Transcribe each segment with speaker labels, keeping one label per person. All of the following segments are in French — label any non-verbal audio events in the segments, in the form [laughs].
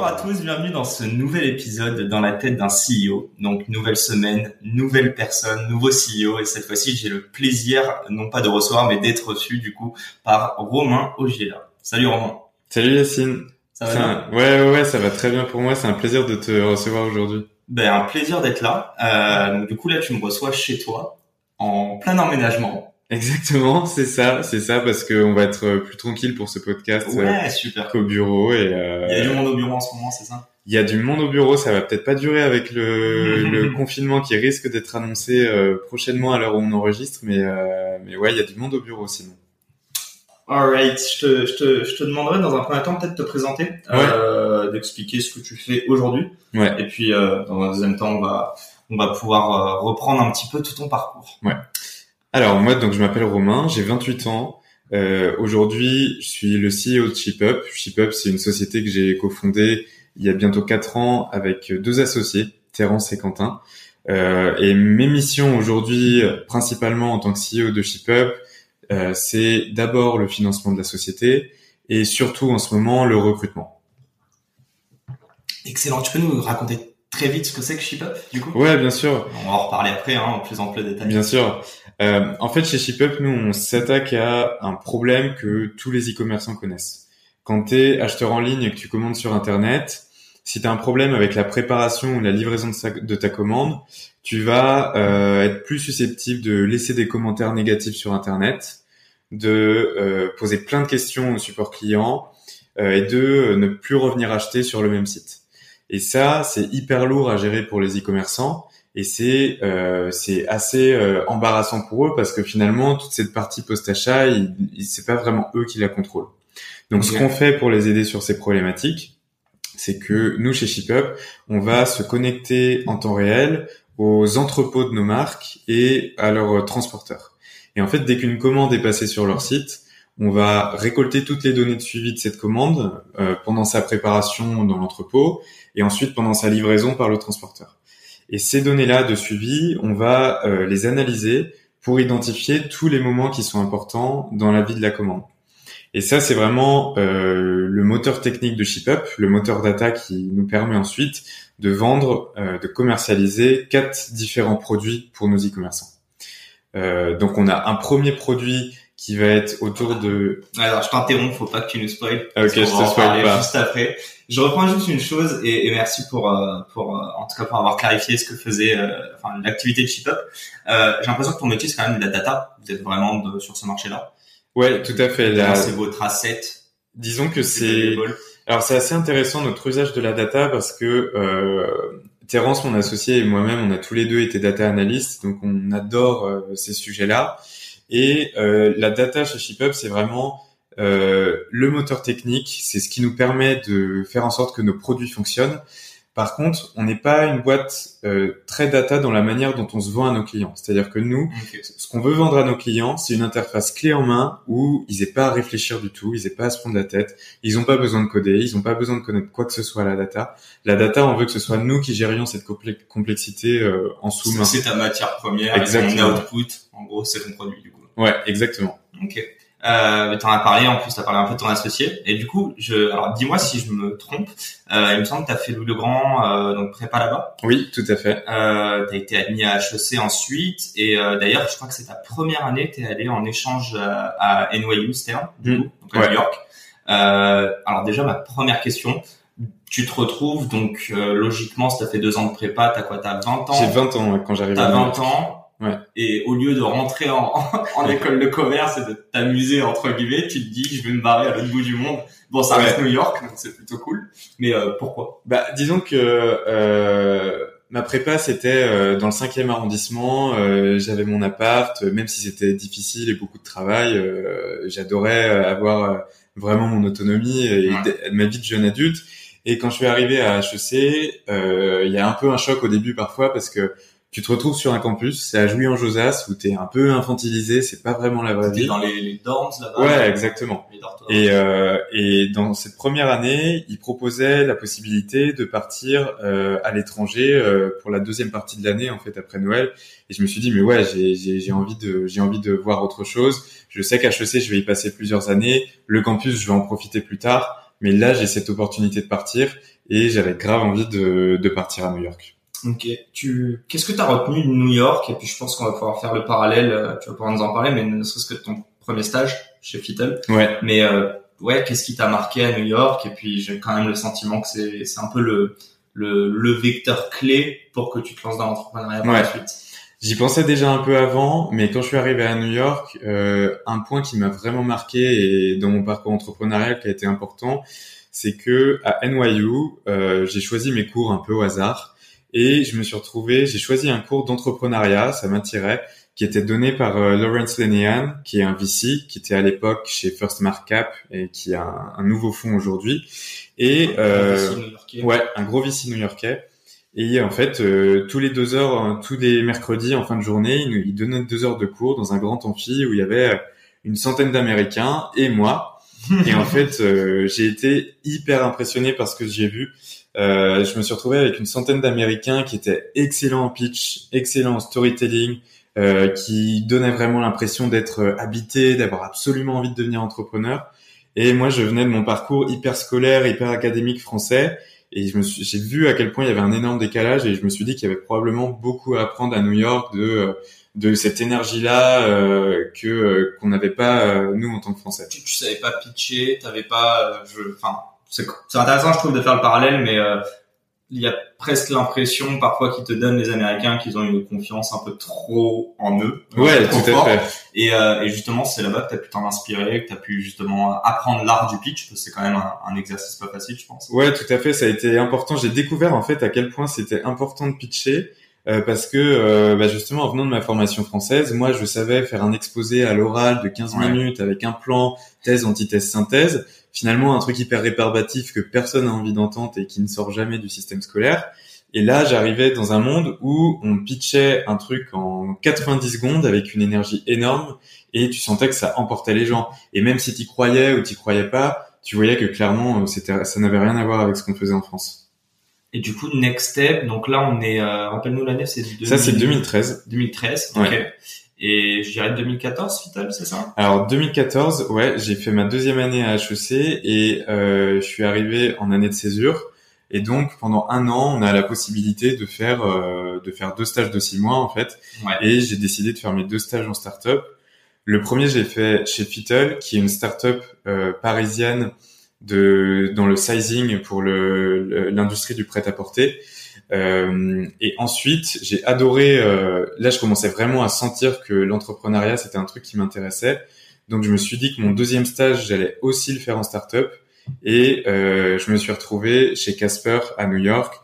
Speaker 1: Bonjour à tous, bienvenue dans ce nouvel épisode dans la tête d'un CEO. Donc nouvelle semaine, nouvelle personne, nouveau CEO et cette fois-ci j'ai le plaisir non pas de recevoir mais d'être reçu du coup par Romain Ogiela. Salut Romain.
Speaker 2: Salut Yacine.
Speaker 1: Ça va bien?
Speaker 2: Ouais ouais ouais, ça va très bien pour moi, c'est un plaisir de te recevoir aujourd'hui.
Speaker 1: Ben un plaisir d'être là. Euh, donc du coup là tu me reçois chez toi en plein emménagement.
Speaker 2: Exactement, c'est ça, c'est ça, parce qu'on va être plus tranquille pour ce podcast euh,
Speaker 1: Ouais, super.
Speaker 2: qu'au bureau et euh,
Speaker 1: Il y a du monde au bureau en ce moment, c'est ça?
Speaker 2: il y a du monde au bureau. Ça va peut-être pas durer avec le, [laughs] le confinement qui risque d'être annoncé euh, prochainement à l'heure où on enregistre, mais euh, mais ouais, il y a du monde au bureau sinon.
Speaker 1: Alright, je te, je, te, je te demanderai dans un premier temps peut-être de te présenter, euh, d'expliquer ce que tu fais aujourd'hui.
Speaker 2: Ouais.
Speaker 1: Et puis euh, dans un deuxième temps, on va, on va pouvoir euh, reprendre un petit peu tout ton parcours.
Speaker 2: Alors moi, donc je m'appelle Romain, j'ai 28 ans. Euh, Aujourd'hui, je suis le CEO de ShipUp. ShipUp, c'est une société que j'ai cofondée il y a bientôt 4 ans avec deux associés, Terence et Quentin. Euh, et mes missions aujourd'hui, principalement en tant que CEO de ShipUp, euh, c'est d'abord le financement de la société et surtout en ce moment le recrutement.
Speaker 1: Excellent, tu peux nous raconter très vite ce que c'est que ShipUp du coup?
Speaker 2: Ouais, bien sûr.
Speaker 1: On va en reparler après, hein, en plus ample détail.
Speaker 2: Bien sûr. Euh, en fait, chez ShipUp, nous, on s'attaque à un problème que tous les e-commerçants connaissent. Quand tu es acheteur en ligne et que tu commandes sur Internet, si tu as un problème avec la préparation ou la livraison de, ta commande, tu vas euh, être plus susceptible de laisser des commentaires négatifs sur Internet, de euh, poser plein de questions au support client et de ne plus revenir acheter sur le même site. Et ça, c'est hyper lourd à gérer pour les e-commerçants et c'est euh, c'est assez euh, embarrassant pour eux parce que finalement toute cette partie post-achat, il, il- c'est pas vraiment eux qui la contrôlent. Donc ce qu'on fait pour les aider sur ces problématiques, c'est que nous chez ShipUp, on va se connecter en temps réel aux entrepôts de nos marques et à leurs transporteurs. Et en fait, dès qu'une commande est passée sur leur site, on va récolter toutes les données de suivi de cette commande euh, pendant sa préparation dans l'entrepôt et ensuite pendant sa livraison par le transporteur. Et ces données-là de suivi, on va euh, les analyser pour identifier tous les moments qui sont importants dans la vie de la commande. Et ça, c'est vraiment euh, le moteur technique de ShipUp, le moteur data qui nous permet ensuite de vendre, euh, de commercialiser quatre différents produits pour nos e-commerçants. Donc, on a un premier produit qui va être autour de...
Speaker 1: Alors, je t'interromps, faut pas que tu nous spoil.
Speaker 2: Ah, ok, je te spoil pas.
Speaker 1: Juste après. Je reprends juste une chose et, et merci pour, euh, pour euh, en tout cas pour avoir clarifié ce que faisait, euh, enfin l'activité de ShipUp. Euh, J'ai l'impression que ton métier c'est quand même de la data. Vous êtes vraiment de- sur ce marché-là.
Speaker 2: Ouais, tout à fait. La-
Speaker 1: C'est votre asset.
Speaker 2: Disons que
Speaker 1: c'est.
Speaker 2: Alors c'est assez intéressant notre usage de la data parce que euh, Terence, mon associé et moi-même, on a tous les deux été data analystes, donc on adore euh, ces sujets-là. Et euh, la data chez ShipUp, c'est vraiment euh, le moteur technique, c'est ce qui nous permet de faire en sorte que nos produits fonctionnent. Par contre, on n'est pas une boîte euh, très data dans la manière dont on se vend à nos clients. C'est-à-dire que nous, ce qu'on veut vendre à nos clients, c'est une interface clé en main où ils n'aient pas à réfléchir du tout, ils n'aient pas à se prendre la tête, ils n'ont pas besoin de coder, ils n'ont pas besoin de connaître quoi que ce soit à la data. La data, on veut que ce soit nous qui gérions cette complexité euh, en sous-main.
Speaker 1: C'est ta matière première. Et
Speaker 2: Exactement.
Speaker 1: ton output, en gros, c'est ton produit du coup.
Speaker 2: Ouais, exactement.
Speaker 1: Ok. Euh, t'en as parlé, en plus t'as parlé un peu de ton associé. Et du coup, je, alors dis-moi si je me trompe. Euh, il me semble que t'as fait Louis le Grand, euh, donc prépa là-bas.
Speaker 2: Oui, tout à fait.
Speaker 1: Euh, t'as été admis à HEC ensuite. Et euh, d'ailleurs, je crois que c'est ta première année. T'es allé en échange à, à NYU Stern, du
Speaker 2: Mm.
Speaker 1: coup, donc à
Speaker 2: Ouais.
Speaker 1: New York. Euh, alors déjà, ma première question. Tu te retrouves donc euh, logiquement, si t'as fait deux ans de prépa, t'as quoi? T'as 20 ans?
Speaker 2: J'ai 20 ans ouais, quand j'arrive
Speaker 1: T'as
Speaker 2: à
Speaker 1: 20 ans.
Speaker 2: Ouais.
Speaker 1: Et au lieu de rentrer en, [laughs] en école de commerce et de t'amuser entre guillemets, tu te dis je vais me barrer à l'autre bout du monde. Bon, ça
Speaker 2: Ouais.
Speaker 1: reste New York, donc c'est plutôt cool. Mais euh, pourquoi?
Speaker 2: Bah, disons que euh, ma prépa c'était euh, dans le cinquième arrondissement. Euh, j'avais mon appart, même si c'était difficile et beaucoup de travail. J'adorais avoir vraiment mon autonomie et ma vie de jeune adulte. Et quand je suis arrivé à HEC, il y a un peu un choc au début parfois parce que tu te retrouves sur un campus, c'est à Jouy-en-Josas où t'es un peu infantilisé, c'est pas vraiment la vraie vie.
Speaker 1: dans les, les dorms là-bas.
Speaker 2: Ouais, exactement. et euh, et dans cette première année, ils proposaient la possibilité de partir euh, à l'étranger euh, pour la deuxième partie de l'année en fait après Noël. Et je me suis dit mais ouais, j'ai j'ai j'ai envie de j'ai envie de voir autre chose. Je sais qu'à HEC, je vais y passer plusieurs années. Le campus, je vais en profiter plus tard. Mais là, j'ai cette opportunité de partir et j'avais grave envie de de partir à New York.
Speaker 1: Ok. Tu, qu'est-ce que tu as retenu de New York? Et puis je pense qu'on va pouvoir faire le parallèle. Euh, tu vas pouvoir nous en parler, mais ne serait-ce que ton premier stage chez Fittel.
Speaker 2: Ouais.
Speaker 1: Mais euh, ouais, qu'est-ce qui t'a marqué à New York? Et puis j'ai quand même le sentiment que c'est c'est un peu le le le vecteur clé pour que tu te lances dans l'entrepreneuriat par la suite.
Speaker 2: J'y pensais déjà un peu avant, mais quand je suis arrivé à New York, euh, un point qui m'a vraiment marqué et dans mon parcours entrepreneurial qui a été important, c'est que à NYU, euh, j'ai choisi mes cours un peu au hasard. Et je me suis retrouvé, j'ai choisi un cours d'entrepreneuriat, ça m'attirait, qui était donné par euh, Lawrence Lenehan, qui est un VC, qui était à l'époque chez First Cap et qui a un, nouveau fonds aujourd'hui. Et euh, ouais, un gros VC new-yorkais. Et en fait, euh, tous les deux heures, hein, tous les mercredis en fin de journée, il, il donnait deux heures de cours dans un grand amphi où il y avait une centaine d'Américains et moi. [laughs] et en fait, j'ai été hyper impressionné par ce que j'ai vu. Euh, je me suis retrouvé avec une centaine d'Américains qui étaient excellents en pitch, excellents en storytelling, euh, qui donnaient vraiment l'impression d'être euh, habités, d'avoir absolument envie de devenir entrepreneur. Et moi, je venais de mon parcours hyper scolaire, hyper académique français, et je me suis, j'ai vu à quel point il y avait un énorme décalage, et je me suis dit qu'il y avait probablement beaucoup à apprendre à New York de euh, de cette énergie-là euh, que qu'on n'avait pas nous en tant que Français.
Speaker 1: Tu, tu savais pas pitcher, t'avais pas, enfin c'est intéressant, je trouve, de faire le parallèle, mais euh, il y a presque l'impression parfois qu'ils te donnent les Américains qu'ils ont une confiance un peu trop en eux.
Speaker 2: Ouais, tout à fait.
Speaker 1: Et, euh, et justement, c'est là-bas que tu as pu t'en inspirer, que tu as pu justement apprendre l'art du pitch, parce que c'est quand même un, un, exercice pas facile, je pense.
Speaker 2: Ouais, tout à fait. Ça a été important. J'ai découvert en fait à quel point c'était important de pitcher. Euh, parce que euh, bah justement en venant de ma formation française, moi je savais faire un exposé à l'oral de 15 minutes avec un plan, thèse, antithèse, synthèse finalement un truc hyper rébarbatif que personne n'a envie d'entendre et qui ne sort jamais du système scolaire. Et là, j'arrivais dans un monde où on pitchait un truc en 90 secondes avec une énergie énorme et tu sentais que ça emportait les gens. Et même si tu croyais ou tu croyais pas, tu voyais que clairement, c'était, ça n'avait rien à voir avec ce qu'on faisait en France.
Speaker 1: Et du coup, Next Step, donc là, on est, euh, rappelle-nous l'année, c'est
Speaker 2: Ça, c'est 2013.
Speaker 1: 2013, ok. Et je dirais 2014, Vital, c'est ça?
Speaker 2: Alors 2014, ouais, j'ai fait ma deuxième année à HEC et euh, je suis arrivé en année de césure. Et donc pendant un an, on a la possibilité de faire euh, de faire deux stages de six mois en fait. Ouais. Et j'ai décidé de faire mes deux stages en start-up. Le premier, j'ai fait chez Fittle, qui est une start-up euh, parisienne de dans le sizing pour le l'industrie du prêt-à-porter. Euh, et ensuite, j'ai adoré. Euh, là, je commençais vraiment à sentir que l'entrepreneuriat c'était un truc qui m'intéressait. Donc, je me suis dit que mon deuxième stage, j'allais aussi le faire en startup. Et euh, je me suis retrouvé chez Casper à New York,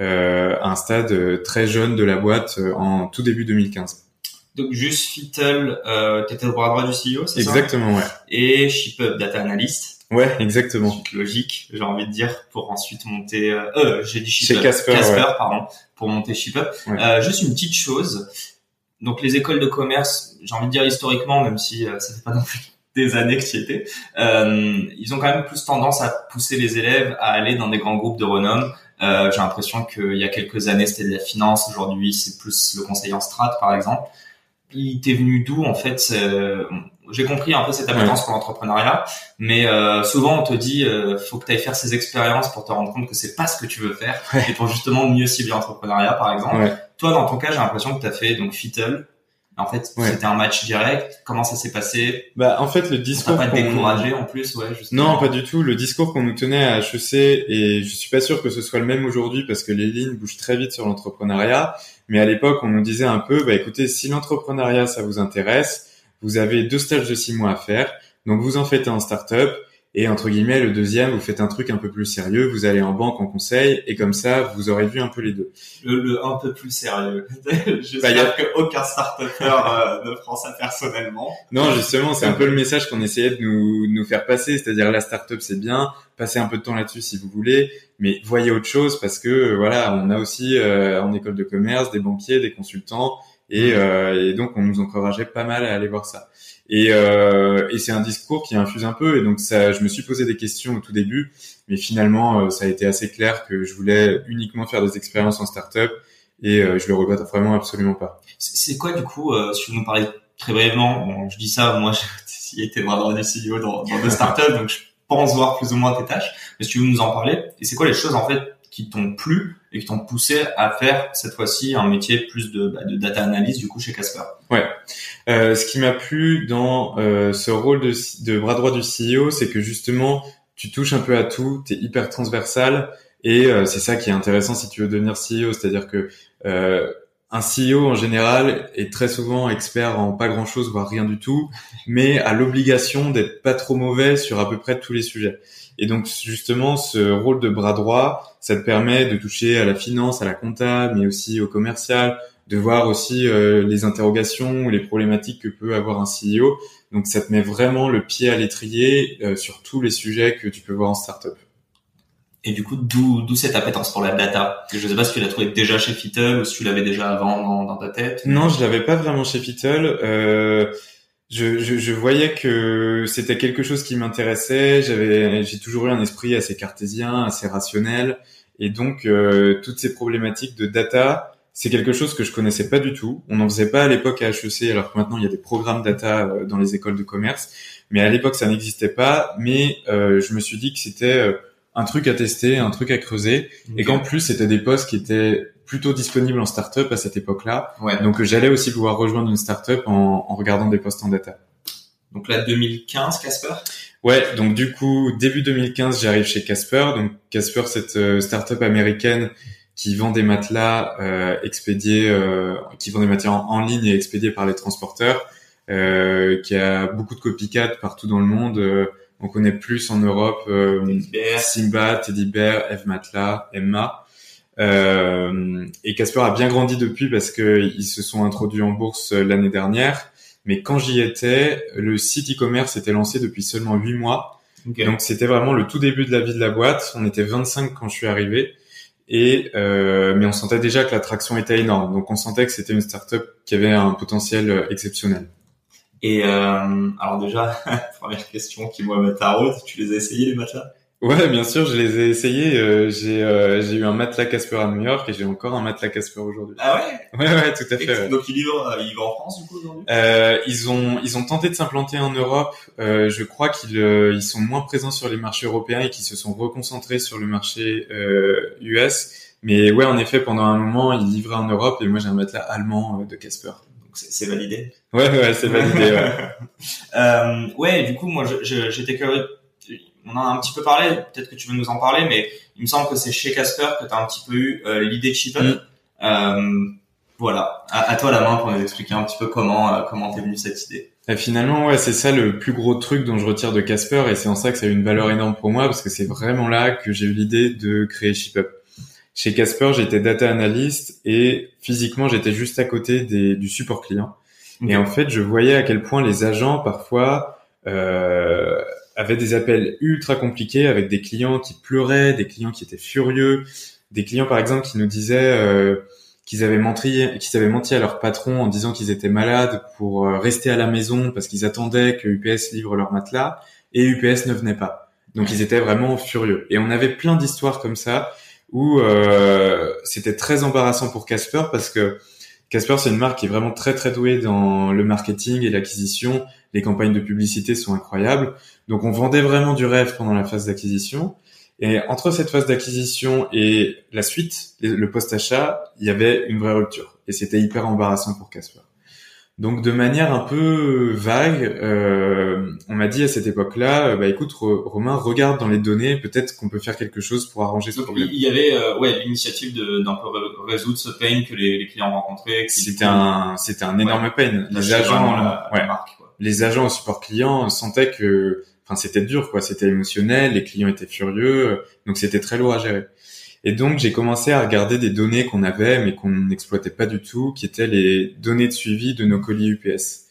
Speaker 2: euh, à un stade très jeune de la boîte en tout début 2015.
Speaker 1: Donc juste Fittle, euh, t'étais le bras droit du CEO, c'est
Speaker 2: ça? Exactement, ouais.
Speaker 1: Et ShipUp Data Analyst.
Speaker 2: Ouais, exactement.
Speaker 1: Suite logique, j'ai envie de dire, pour ensuite monter. Euh, euh j'ai dit
Speaker 2: Chez Casper,
Speaker 1: pardon, pour monter ShipUp. Euh, juste une petite chose. Donc les écoles de commerce, j'ai envie de dire historiquement, même si euh, ça fait pas [laughs] non plus des années que tu y étais, euh, ils ont quand même plus tendance à pousser les élèves à aller dans des grands groupes de renom. Euh, j'ai l'impression qu'il y a quelques années c'était de la finance, aujourd'hui c'est plus le conseiller en strat par exemple. Il t'est venu d'où en fait j'ai compris un peu cette appétence pour l'entrepreneuriat, mais euh, souvent on te dit euh, faut que tu ailles faire ces expériences pour te rendre compte que c'est pas ce que tu veux faire et pour justement mieux cibler l'entrepreneuriat par exemple. Toi dans ton cas, j'ai l'impression que tu as fait donc Fittle. En fait, c'était un match direct. Comment ça s'est passé?
Speaker 2: Bah en fait le discours
Speaker 1: pas découragé en plus, ouais.
Speaker 2: Non, pas du tout. Le discours qu'on nous tenait à HEC et je suis pas sûr que ce soit le même aujourd'hui parce que les lignes bougent très vite sur l'entrepreneuriat. Mais à l'époque, on nous disait un peu, bah écoutez, si l'entrepreneuriat ça vous intéresse, vous avez deux stages de six mois à faire. Donc vous en faites un en startup Et entre guillemets, le deuxième, vous faites un truc un peu plus sérieux, vous allez en banque en conseil, et comme ça, vous aurez vu un peu les deux.
Speaker 1: Le, le un peu plus sérieux. [laughs] J'espère bah, que aucun start euh, ne prend ça personnellement.
Speaker 2: Non, justement, c'est un peu le message qu'on essayait de nous, nous faire passer, c'est-à-dire la start-up c'est bien, passez un peu de temps là-dessus si vous voulez, mais voyez autre chose parce que voilà, on a aussi euh, en école de commerce des banquiers, des consultants, et, mmh. euh, et donc on nous encourageait pas mal à aller voir ça. Et, euh, et c'est un discours qui infuse un peu. Et donc ça, je me suis posé des questions au tout début, mais finalement euh, ça a été assez clair que je voulais uniquement faire des expériences en startup et euh, je le regrette vraiment absolument pas.
Speaker 1: C'est quoi du coup, euh, si vous nous parlez très brièvement, bon, je dis ça, moi [laughs] j'ai été vraiment du CEO dans, dans deux startups, donc je pense voir plus ou moins tes tâches. Mais si tu veux nous en parler, et c'est quoi les choses en fait qui t'ont plu et qui t'ont poussé à faire cette fois-ci un métier plus de, bah, de data analyst du coup chez Casper
Speaker 2: Ouais. Euh, ce qui m'a plu dans euh, ce rôle de, de, bras droit du CEO, c'est que justement tu touches un peu à tout, tu es hyper transversal et euh, c'est ça qui est intéressant si tu veux devenir CEO, c'est-à-dire que euh, un CEO en général est très souvent expert en pas grand-chose, voire rien du tout, mais a l'obligation d'être pas trop mauvais sur à peu près tous les sujets. Et donc justement, ce rôle de bras droit, ça te permet de toucher à la finance, à la compta, mais aussi au commercial, de voir aussi euh, les interrogations ou les problématiques que peut avoir un CEO. Donc ça te met vraiment le pied à l'étrier euh, sur tous les sujets que tu peux voir en startup.
Speaker 1: Et du coup, d'où cette appétence pour la data? Je ne sais pas si tu l'as trouvé déjà chez Fittle ou si tu l'avais déjà avant dans, dans ta tête.
Speaker 2: Non, je l'avais pas vraiment chez Fittle. Euh, je, je, je, voyais que c'était quelque chose qui m'intéressait. J'avais, j'ai toujours eu un esprit assez cartésien, assez rationnel, et donc euh, toutes ces problématiques de data, c'est quelque chose que je connaissais pas du tout. On n'en faisait pas à l'époque à HEC, alors que maintenant il y a des programmes data euh, dans les écoles de commerce, mais à l'époque ça n'existait pas. Mais euh, je me suis dit que c'était euh, un truc à tester, un truc à creuser, et qu'en plus c'était des postes qui étaient plutôt disponible en startup à cette époque-là. Ouais. Donc j'allais aussi pouvoir rejoindre une startup en, en regardant des postes en data.
Speaker 1: Donc là 2015 Casper?
Speaker 2: Ouais, donc du coup début 2015 j'arrive chez Casper. Donc Casper cette euh, startup américaine qui vend des matelas euh, expédiés, euh, qui vend des matelas en, ligne et expédiés par les transporteurs, euh, qui a beaucoup de copycat partout dans le monde. Euh, on connaît plus en Europe Simba, Teddy Bear, Eve Matelas, Emma. Euh, et Casper a bien grandi depuis parce qu'ils se sont introduits en bourse euh, l'année dernière. Mais quand j'y étais, le site e-commerce était lancé depuis seulement 8 mois. Donc c'était vraiment le tout début de la vie de la boîte. On était 25 quand je suis arrivé. Et euh, mais on sentait déjà que l'attraction était énorme. Donc on sentait que c'était une startup qui avait un potentiel euh, exceptionnel.
Speaker 1: Et euh, alors déjà, [laughs] première question qui moi me taraude, tu les as essayés les matelas
Speaker 2: Ouais, bien sûr, je les ai essayés. Euh, j'ai euh, j'ai eu un matelas Casper à New York et j'ai encore un matelas Casper aujourd'hui.
Speaker 1: Ah ouais?
Speaker 2: Ouais, ouais, tout à fait.
Speaker 1: Donc ils vivent, ils en France du coup aujourd'hui?
Speaker 2: Euh, Ils ont ils ont tenté de s'implanter en Europe. Euh, je crois qu'ils ils sont moins présents sur les marchés européens et qu'ils se sont reconcentrés sur le marché US. Mais ouais, en effet, pendant un moment, ils livraient en Europe et moi j'ai un matelas allemand de Casper.
Speaker 1: Donc c'est validé?
Speaker 2: Ouais, ouais, c'est validé. ouais. [laughs]
Speaker 1: euh, ouais, du coup, moi j'étais curieux on en a un petit peu parlé, peut-être que tu veux nous en parler, mais il me semble que c'est chez Casper que tu as un petit peu eu euh, l'idée de Shippen. Mm. Euh, voilà, à, toi la main pour nous expliquer un petit peu comment euh, comment t'es venu cette idée.
Speaker 2: Et finalement, ouais, c'est ça le plus gros truc dont je retire de Casper, et c'est en ça que ça a eu une valeur énorme pour moi, parce que c'est vraiment là que j'ai eu l'idée de créer ShipUp. Chez Casper, j'étais data analyst et physiquement, j'étais juste à côté des, du support client. Et en fait, je voyais à quel point les agents parfois euh, avait des appels ultra compliqués avec des clients qui pleuraient, des clients qui étaient furieux, des clients par exemple qui nous disaient euh, qu'ils avaient menti, qu'ils avaient menti à leur patron en disant qu'ils étaient malades pour euh, rester à la maison parce qu'ils attendaient que UPS livre leur matelas et UPS ne venait pas. Donc ils étaient vraiment furieux. Et on avait plein d'histoires comme ça où euh, c'était très embarrassant pour Casper parce que Casper c'est une marque qui est vraiment très très douée dans le marketing et l'acquisition. Les campagnes de publicité sont incroyables. Donc on vendait vraiment du rêve pendant la phase d'acquisition. Et entre cette phase d'acquisition et la suite, le post-achat, il y avait une vraie rupture. Et c'était hyper embarrassant pour Casper. Donc de manière un peu vague, euh, on m'a dit à cette époque-là, euh, bah écoute Romain, regarde dans les données, peut-être qu'on peut faire quelque chose pour arranger ce problème.
Speaker 1: Il y avait euh, ouais l'initiative d'un peu résoudre ce pain que les, les clients rencontraient.
Speaker 2: C'était un c'était un énorme pain. Les agents, ouais. marque, les agents au support client sentaient que, enfin, c'était dur, quoi. C'était émotionnel, les clients étaient furieux, donc c'était très lourd à gérer. Et donc j'ai commencé à regarder des données qu'on avait mais qu'on n'exploitait pas du tout, qui étaient les données de suivi de nos colis UPS.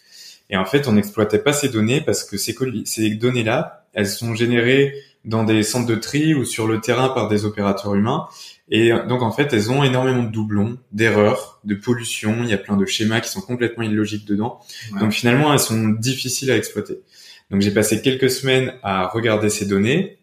Speaker 2: Et en fait, on n'exploitait pas ces données parce que ces, colis, ces données-là, elles sont générées dans des centres de tri ou sur le terrain par des opérateurs humains. Et donc en fait, elles ont énormément de doublons, d'erreurs, de pollution. Il y a plein de schémas qui sont complètement illogiques dedans. Donc finalement, elles sont difficiles à exploiter. Donc j'ai passé quelques semaines à regarder ces données.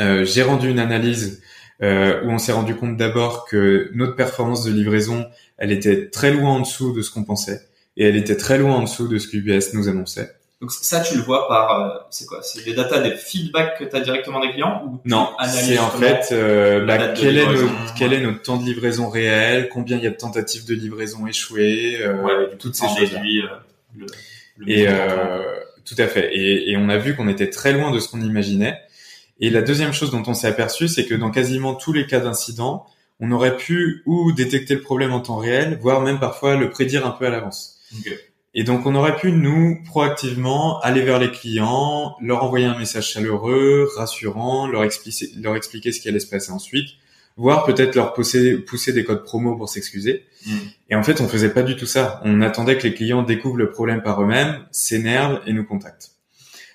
Speaker 2: Euh, j'ai rendu une analyse euh, où on s'est rendu compte d'abord que notre performance de livraison, elle était très loin en dessous de ce qu'on pensait, et elle était très loin en dessous de ce que UPS nous annonçait.
Speaker 1: Donc ça, tu le vois par, euh, c'est quoi? C'est des data, des feedbacks que tu as directement des clients ou
Speaker 2: Non, c'est en fait euh, bah, quel, est notre, quel est notre temps de livraison réel, combien il y a de tentatives de livraison échouées, euh, ouais, toutes ces choses. Euh, et tout à fait. Et, et on a vu qu'on était très loin de ce qu'on imaginait. Et la deuxième chose dont on s'est aperçu, c'est que dans quasiment tous les cas d'incident, on aurait pu ou détecter le problème en temps réel, voire même parfois le prédire un peu à l'avance. Et donc on aurait pu nous proactivement aller vers les clients, leur envoyer un message chaleureux, rassurant, leur expliquer, leur expliquer ce qui allait se passer ensuite, voire peut-être leur pousser, pousser des codes promo pour s'excuser. Mm. Et en fait, on faisait pas du tout ça. On attendait que les clients découvrent le problème par eux-mêmes, s'énervent et nous contactent.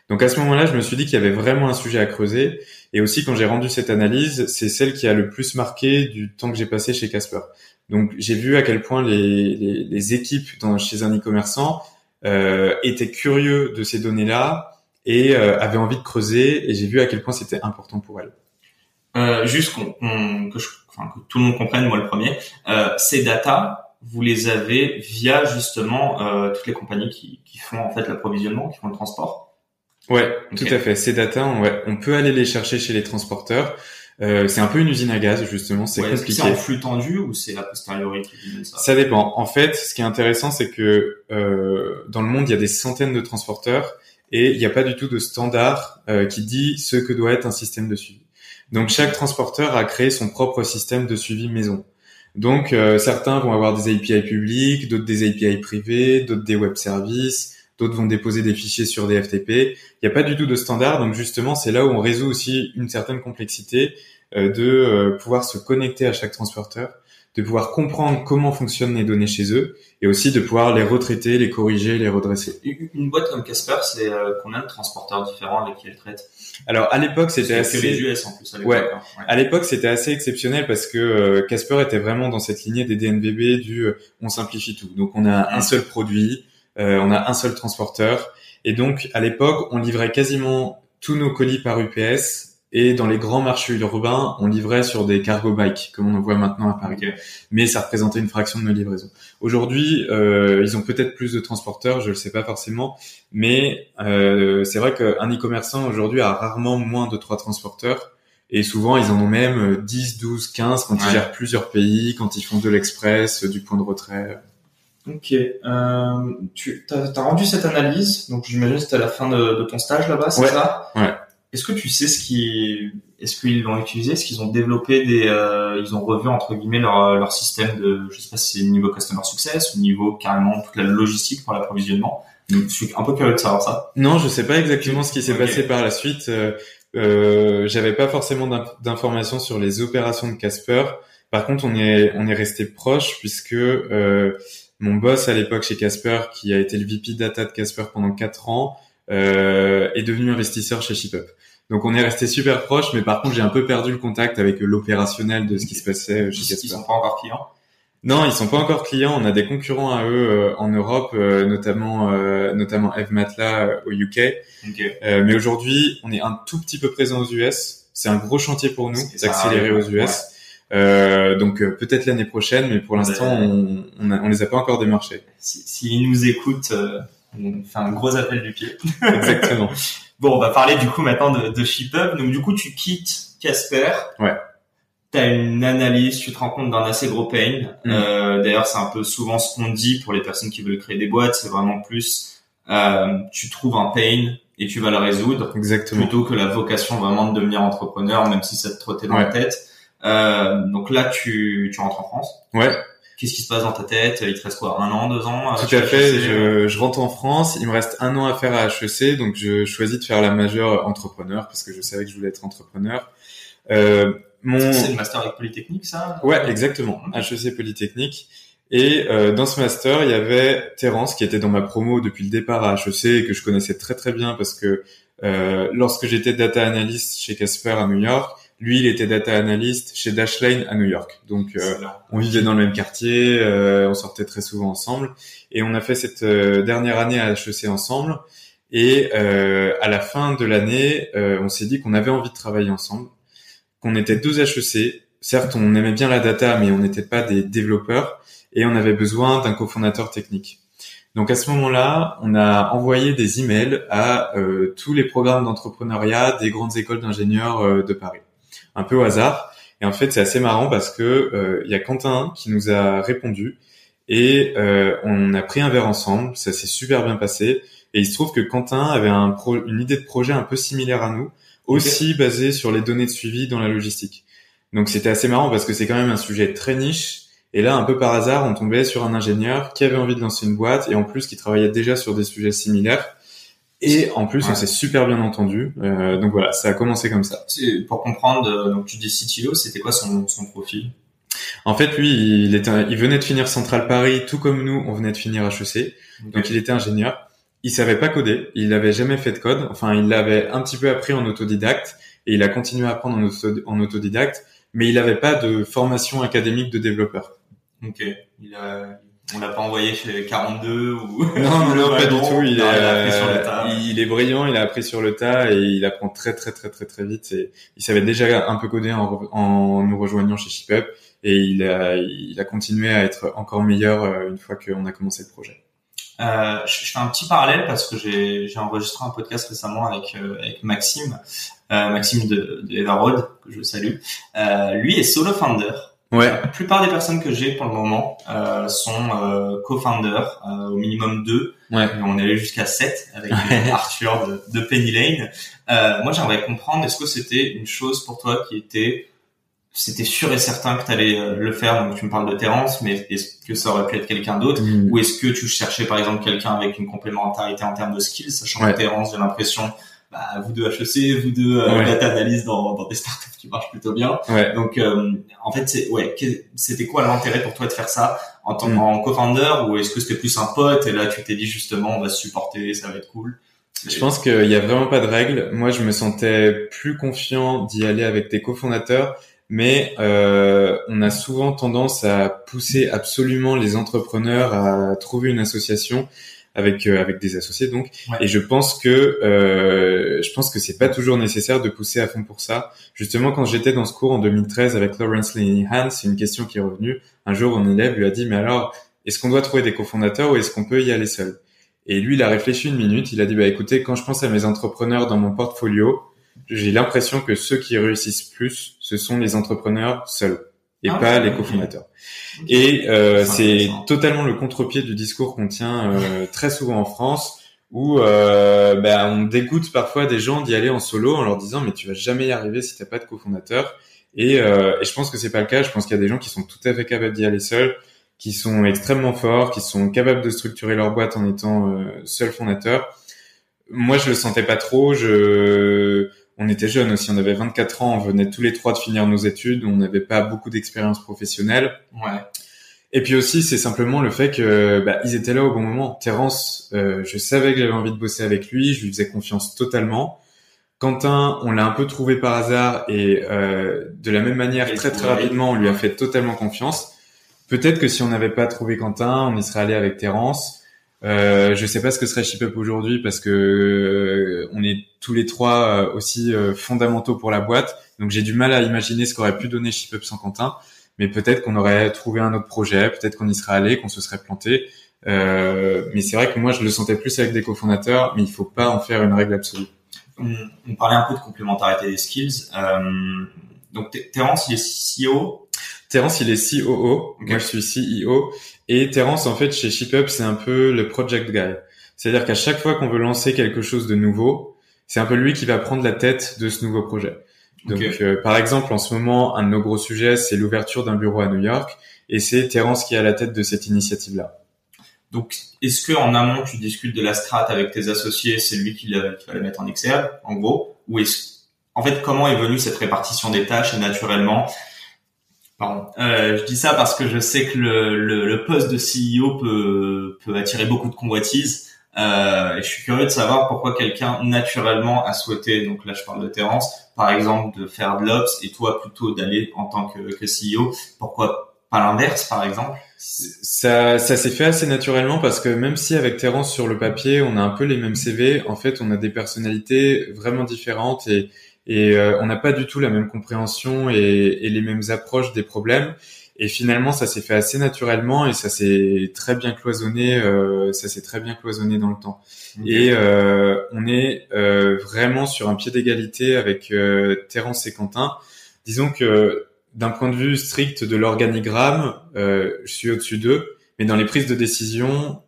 Speaker 2: Donc à ce moment-là, je me suis dit qu'il y avait vraiment un sujet à creuser. Et aussi, quand j'ai rendu cette analyse, c'est celle qui a le plus marqué du temps que j'ai passé chez Casper. Donc j'ai vu à quel point les, les, les équipes dans, chez un e-commerçant euh, étaient curieux de ces données-là et euh, avaient envie de creuser. Et j'ai vu à quel point c'était important pour elles.
Speaker 1: Euh, juste qu'on, que, je, enfin, que tout le monde comprenne, moi le premier, euh, ces data, vous les avez via justement euh, toutes les compagnies qui, qui font en fait l'approvisionnement, qui font le transport?
Speaker 2: Ouais, tout à fait. Ces data, on, ouais, on peut aller les chercher chez les transporteurs. Euh, c'est un peu une usine à gaz justement, c'est compliqué.
Speaker 1: C'est en flux tendu ou c'est a posteriori qui
Speaker 2: ça Ça dépend. En fait, ce qui est intéressant, c'est que euh, dans le monde, il y a des centaines de transporteurs et il n'y a pas du tout de standard euh, qui dit ce que doit être un système de suivi. Donc chaque transporteur a créé son propre système de suivi maison. Donc euh, certains vont avoir des API publics, d'autres des API privés, d'autres des web services d'autres vont déposer des fichiers sur des FTP. Il n'y a pas du tout de standard, donc justement c'est là où on résout aussi une certaine complexité euh, de euh, pouvoir se connecter à chaque transporteur, de pouvoir comprendre comment fonctionnent les données chez eux et aussi de pouvoir les retraiter, les corriger, les redresser.
Speaker 1: Une boîte comme Casper, c'est euh, combien de transporteurs différents avec qui elle traite?
Speaker 2: Alors à l'époque, c'était assez
Speaker 1: les US en plus.
Speaker 2: À ouais. Hein. À l'époque, c'était assez exceptionnel parce que Casper était vraiment dans cette lignée des DNVB du on simplifie tout. Donc on a un seul produit, on a un seul transporteur. Et donc, à l'époque, on livrait quasiment tous nos colis par UPS. Et dans les grands marchés urbains, on livrait sur des cargo bikes, comme on en voit maintenant à Paris. Mais ça représentait une fraction de nos livraisons. Aujourd'hui, euh, ils ont peut-être plus de transporteurs, je le sais pas forcément. Mais euh, c'est vrai qu'un e-commerçant aujourd'hui a rarement moins de trois transporteurs. Et souvent, ils en ont même 10, 12, 15 quand ils gèrent plusieurs pays, quand ils font de l'express, du point de retrait.
Speaker 1: Ok. Euh, tu as, rendu cette analyse, donc j'imagine que c'était à la fin de, de ton stage là-bas, c'est ça
Speaker 2: Ouais.
Speaker 1: Est-ce que tu sais ce qui, est-ce qu'ils l'ont utilisé, est-ce qu'ils ont développé des, euh, ils ont revu entre guillemets leur, leur système de, je sais pas si c'est niveau customer success ou niveau carrément toute la logistique pour l'approvisionnement? Je suis un peu curieux de savoir ça.
Speaker 2: Non, je sais pas exactement ce qui s'est passé par la suite. Euh, euh j'avais pas forcément d'informations sur les opérations de Casper. Par contre, on est on est resté proche puisque euh, mon boss à l'époque chez Casper, qui a été le VP data de Casper pendant quatre ans, euh, est devenu investisseur chez ShipUp. Donc on est resté super proche, mais par contre j'ai un peu perdu le contact avec l'opérationnel de ce qui se passait chez Casper.
Speaker 1: Ils sont pas encore clients?
Speaker 2: Non, ils sont pas encore clients. On a des concurrents à eux euh, en Europe, euh, notamment euh, notamment Evmatla au UK. mais aujourd'hui, on est un tout petit peu présent aux US. C'est un gros chantier pour nous d'accélérer aux US. Euh, donc euh, peut-être l'année prochaine, mais pour l'instant, on, on, on, les a pas encore démarchés.
Speaker 1: S'ils si, nous écoutent, euh, on fait un gros appel du pied. [laughs] [laughs]
Speaker 2: Exactement.
Speaker 1: bon, on va parler du coup maintenant de, de ShipUp. Donc du coup, tu quittes Casper.
Speaker 2: Ouais.
Speaker 1: T'as une analyse, tu te rends compte d'un assez gros pain. Mm. Euh, D'ailleurs, c'est un peu souvent ce qu'on dit pour les personnes qui veulent créer des boîtes. C'est vraiment plus, euh, tu trouves un pain et tu vas le résoudre.
Speaker 2: Exactement.
Speaker 1: Plutôt que la vocation vraiment de devenir entrepreneur, même si ça te trottait dans la tête. Euh, donc là, tu, tu rentres en France.
Speaker 2: Ouais.
Speaker 1: qu'est-ce qui se passe dans ta tête? Il te reste quoi? Un an, deux ans
Speaker 2: Tout à fait. Je, je, rentre en France. Il me reste un an à faire à HEC, donc je choisis de faire la majeure entrepreneur parce que je savais que je voulais être entrepreneur.
Speaker 1: Euh, mon... C'est le master avec Polytechnique, ça?
Speaker 2: Ouais, exactement. HEC Polytechnique. Et euh, dans ce master, il y avait Terence qui était dans ma promo depuis le départ à HEC et que je connaissais très très bien parce que euh, lorsque j'étais data analyst chez Casper à New York, lui il était data analyst chez Dashlane à New York. Donc euh, on vivait dans le même quartier, euh, on sortait très souvent ensemble et on a fait cette euh, dernière année à HEC ensemble. Et à la fin de l'année, on s'est dit qu'on avait envie de travailler ensemble, qu'on était deux HEC. Certes, on aimait bien la data, mais on n'était pas des développeurs et on avait besoin d'un cofondateur technique. Donc à ce moment-là, on a envoyé des emails à euh, tous les programmes d'entrepreneuriat des grandes écoles d'ingénieurs euh, de Paris, un peu au hasard. Et en fait, c'est assez marrant parce que euh, il y a Quentin qui nous a répondu et on a pris un verre ensemble. Ça s'est super bien passé. Et il se trouve que Quentin avait un une idée de projet un peu similaire à nous, aussi basée sur les données de suivi dans la logistique. Donc c'était assez marrant parce que c'est quand même un sujet très niche et là, un peu par hasard, on tombait sur un ingénieur qui avait envie de lancer une boîte et en plus qui travaillait déjà sur des sujets similaires. Et en plus, on s'est super bien entendu. Euh, donc voilà, ça a commencé comme ça.
Speaker 1: Pour comprendre, euh, donc tu dis CTO, c'était quoi son, son profil?
Speaker 2: En fait, lui, il, était, il venait de finir Central Paris, tout comme nous, on venait de finir HEC. Donc il était ingénieur. Il savait pas coder, il n'avait jamais fait de code. Enfin, il l'avait un petit peu appris en autodidacte et il a continué à apprendre en, en autodidacte, mais il n'avait pas de formation académique de développeur.
Speaker 1: Ok. Il a, on l'a pas envoyé chez 42 ou [laughs]
Speaker 2: non, non, pas du tout. Il, est, il, est brillant, il a appris sur le tas et il apprend très très très très très vite. Et il savait déjà un peu coder en, en nous rejoignant chez ShipUp et il a, il a continué à être encore meilleur euh, une fois qu'on a commencé le projet.
Speaker 1: Euh, je fais un petit parallèle parce que j'ai enregistré un podcast récemment avec, euh, avec Maxime, euh, Maxime de, de Everroad, que je salue. Euh, lui est solo founder.
Speaker 2: Ouais.
Speaker 1: La plupart des personnes que j'ai pour le moment euh, sont euh, co-founders, euh, au minimum deux.
Speaker 2: Ouais.
Speaker 1: on est allé jusqu'à sept avec [laughs] Arthur de, de, Penny Lane. Euh, moi, j'aimerais comprendre, est-ce que c'était une chose pour toi qui était, c'était sûr et certain que tu allais euh, le faire? Donc, tu me parles de Terence, mais est-ce que ça aurait pu être quelqu'un d'autre, mm. ou est-ce que tu cherchais par exemple quelqu'un avec une complémentarité en termes de skills, sachant que Terence, j'ai l'impression bah, vous deux HEC, vous deux euh, data analyse dans, dans des startups qui marchent plutôt bien.
Speaker 2: Ouais.
Speaker 1: Donc euh, en fait, c'est ouais, c'était quoi l'intérêt pour toi de faire ça en tant mm. co-founder ou est-ce que c'était plus un pote et là tu t'es dit justement on va se supporter, ça va être cool?
Speaker 2: Je pense qu'il y a vraiment pas de règles. Moi, je me sentais plus confiant d'y aller avec tes cofondateurs, mais euh, on a souvent tendance à pousser absolument les entrepreneurs à trouver une association avec euh, avec des associés donc. Et je pense que euh, je pense que c'est pas toujours nécessaire de pousser à fond pour ça. Justement quand j'étais dans ce cours en 2013 avec Lawrence Linehan c'est une question qui est revenue. Un jour un élève lui a dit mais alors est-ce qu'on doit trouver des cofondateurs ou est-ce qu'on peut y aller seul? Et lui il a réfléchi une minute. Il a dit bah écoutez quand je pense à mes entrepreneurs dans mon portfolio j'ai l'impression que ceux qui réussissent plus ce sont les entrepreneurs seuls et ah pas les cofondateurs. Et euh, c'est totalement le contre-pied du discours qu'on tient euh, [laughs] très souvent en France, où euh, ben, on dégoûte parfois des gens d'y aller en solo en leur disant mais tu vas jamais y arriver si t'as pas de cofondateur. Et, euh, et je pense que c'est pas le cas. Je pense qu'il y a des gens qui sont tout à fait capables d'y aller seuls, qui sont extrêmement forts, qui sont capables de structurer leur boîte en étant euh, seul fondateur. Moi, je le sentais pas trop. Je on était jeunes aussi, on avait 24 ans, on venait tous les trois de finir nos études, on n'avait pas beaucoup d'expérience professionnelle.
Speaker 1: Ouais.
Speaker 2: Et puis aussi, c'est simplement le fait que bah, ils étaient là au bon moment. Terence, euh, je savais que j'avais envie de bosser avec lui, je lui faisais confiance totalement. Quentin, on l'a un peu trouvé par hasard et euh, de la même manière, très très rapidement, on lui a fait totalement confiance. Peut-être que si on n'avait pas trouvé Quentin, on y serait allé avec Terence. Euh, je sais pas ce que serait ShipUp aujourd'hui parce que euh, on est tous les trois euh, aussi euh, fondamentaux pour la boîte. Donc j'ai du mal à imaginer ce qu'aurait pu donner ShipUp sans Quentin. Mais peut-être qu'on aurait trouvé un autre projet, peut-être qu'on y serait allé, qu'on se serait planté. mais c'est vrai que moi je le sentais plus avec des cofondateurs, mais il faut pas en faire une règle absolue.
Speaker 1: On, on parlait un peu de complémentarité des skills. donc Terence, il est CEO.
Speaker 2: Terence, il est COO. Moi, je suis CEO. Et Terence, en fait, chez ShipUp, c'est un peu le project guy. C'est-à-dire qu'à chaque fois qu'on veut lancer quelque chose de nouveau, c'est un peu lui qui va prendre la tête de ce nouveau projet. Donc, euh, par exemple, en ce moment, un de nos gros sujets, c'est l'ouverture d'un bureau à New York. et c'est Terence qui est à la tête de cette initiative-là.
Speaker 1: Donc, est-ce que en amont tu discutes de la strat avec tes associés, c'est lui qui, va la mettre en Excel, en gros, ou est-ce, en fait, comment est venue cette répartition des tâches naturellement? Pardon. Euh, je dis ça parce que je sais que le, le, le poste de CEO peut, peut attirer beaucoup de convoitises. Euh, et je suis curieux de savoir pourquoi quelqu'un naturellement a souhaité, donc là je parle de Terence, par exemple de faire de l'ops et toi plutôt d'aller en tant que, que CEO. Pourquoi pas l'inverse par exemple?
Speaker 2: Ça, ça s'est fait assez naturellement parce que même si avec Terence sur le papier on a un peu les mêmes CV, en fait on a des personnalités vraiment différentes et et euh, on n'a pas du tout la même compréhension et, et, les mêmes approches des problèmes. Et finalement, ça s'est fait assez naturellement et ça s'est très bien cloisonné. Euh, ça s'est très bien cloisonné dans le temps. Et euh, on est euh, vraiment sur un pied d'égalité avec euh, Terence et Quentin. Disons que d'un point de vue strict de l'organigramme, je suis au-dessus d'eux, mais dans les prises de décision,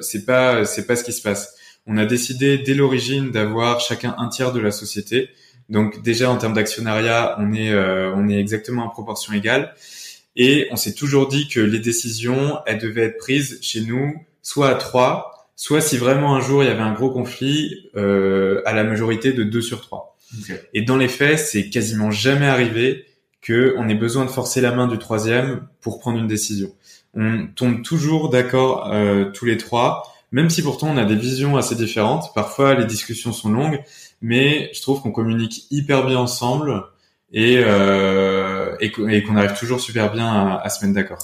Speaker 2: c'est pas c'est pas ce qui se passe. On a décidé dès l'origine d'avoir chacun un tiers de la société donc déjà en termes d'actionnariat, on est euh, on est exactement en proportion égale. Et on s'est toujours dit que les décisions, elles devaient être prises chez nous, soit à trois, soit si vraiment un jour il y avait un gros conflit, euh, à la majorité de deux sur trois. Et dans les faits, c'est quasiment jamais arrivé que on ait besoin de forcer la main du troisième pour prendre une décision. On tombe toujours d'accord euh, tous les trois, même si pourtant on a des visions assez différentes. Parfois, les discussions sont longues, mais je trouve qu'on communique hyper bien ensemble et, euh, et qu'on arrive toujours super bien à, à se mettre d'accord.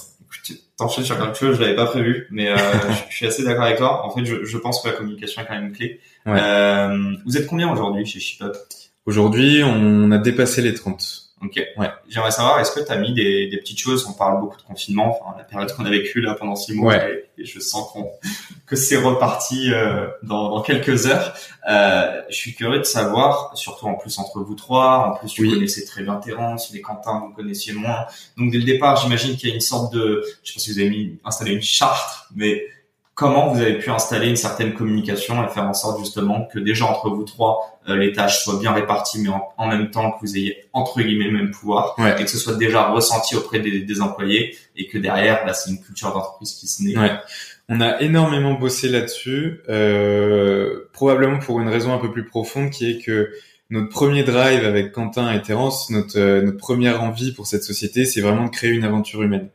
Speaker 1: T'enchaînes sur quelque chose, je l'avais pas prévu, mais euh, [laughs] je, suis assez d'accord avec toi. En fait, je, je, pense que la communication est quand même clé. Ouais. Euh, vous êtes combien aujourd'hui chez ShipUp
Speaker 2: Aujourd'hui, on a dépassé les 30.
Speaker 1: Ok. Ouais. J'aimerais savoir, est-ce que tu as mis des, des, petites choses On parle beaucoup de confinement, enfin la période qu'on a vécue là pendant six mois, et, je sens qu'on que c'est reparti euh, dans, dans, quelques heures. Euh, je suis curieux de savoir, surtout en plus entre vous trois, en plus tu connaissais très bien Terence, les Quentin vous connaissiez moins. Donc dès le départ, j'imagine qu'il y a une sorte de, je sais pas si vous avez mis installé une charte, mais comment vous avez pu installer une certaine communication et faire en sorte justement que déjà entre vous trois, euh, les tâches soient bien réparties, mais en, même temps que vous ayez entre guillemets le même pouvoir et que ce soit déjà ressenti auprès des, des employés et que derrière, là, c'est une culture d'entreprise qui se naît.
Speaker 2: Ouais. On a énormément bossé là-dessus, euh, probablement pour une raison un peu plus profonde qui est que notre premier drive avec Quentin et Terence, notre, euh, notre première envie pour cette société, c'est vraiment de créer une aventure humaine.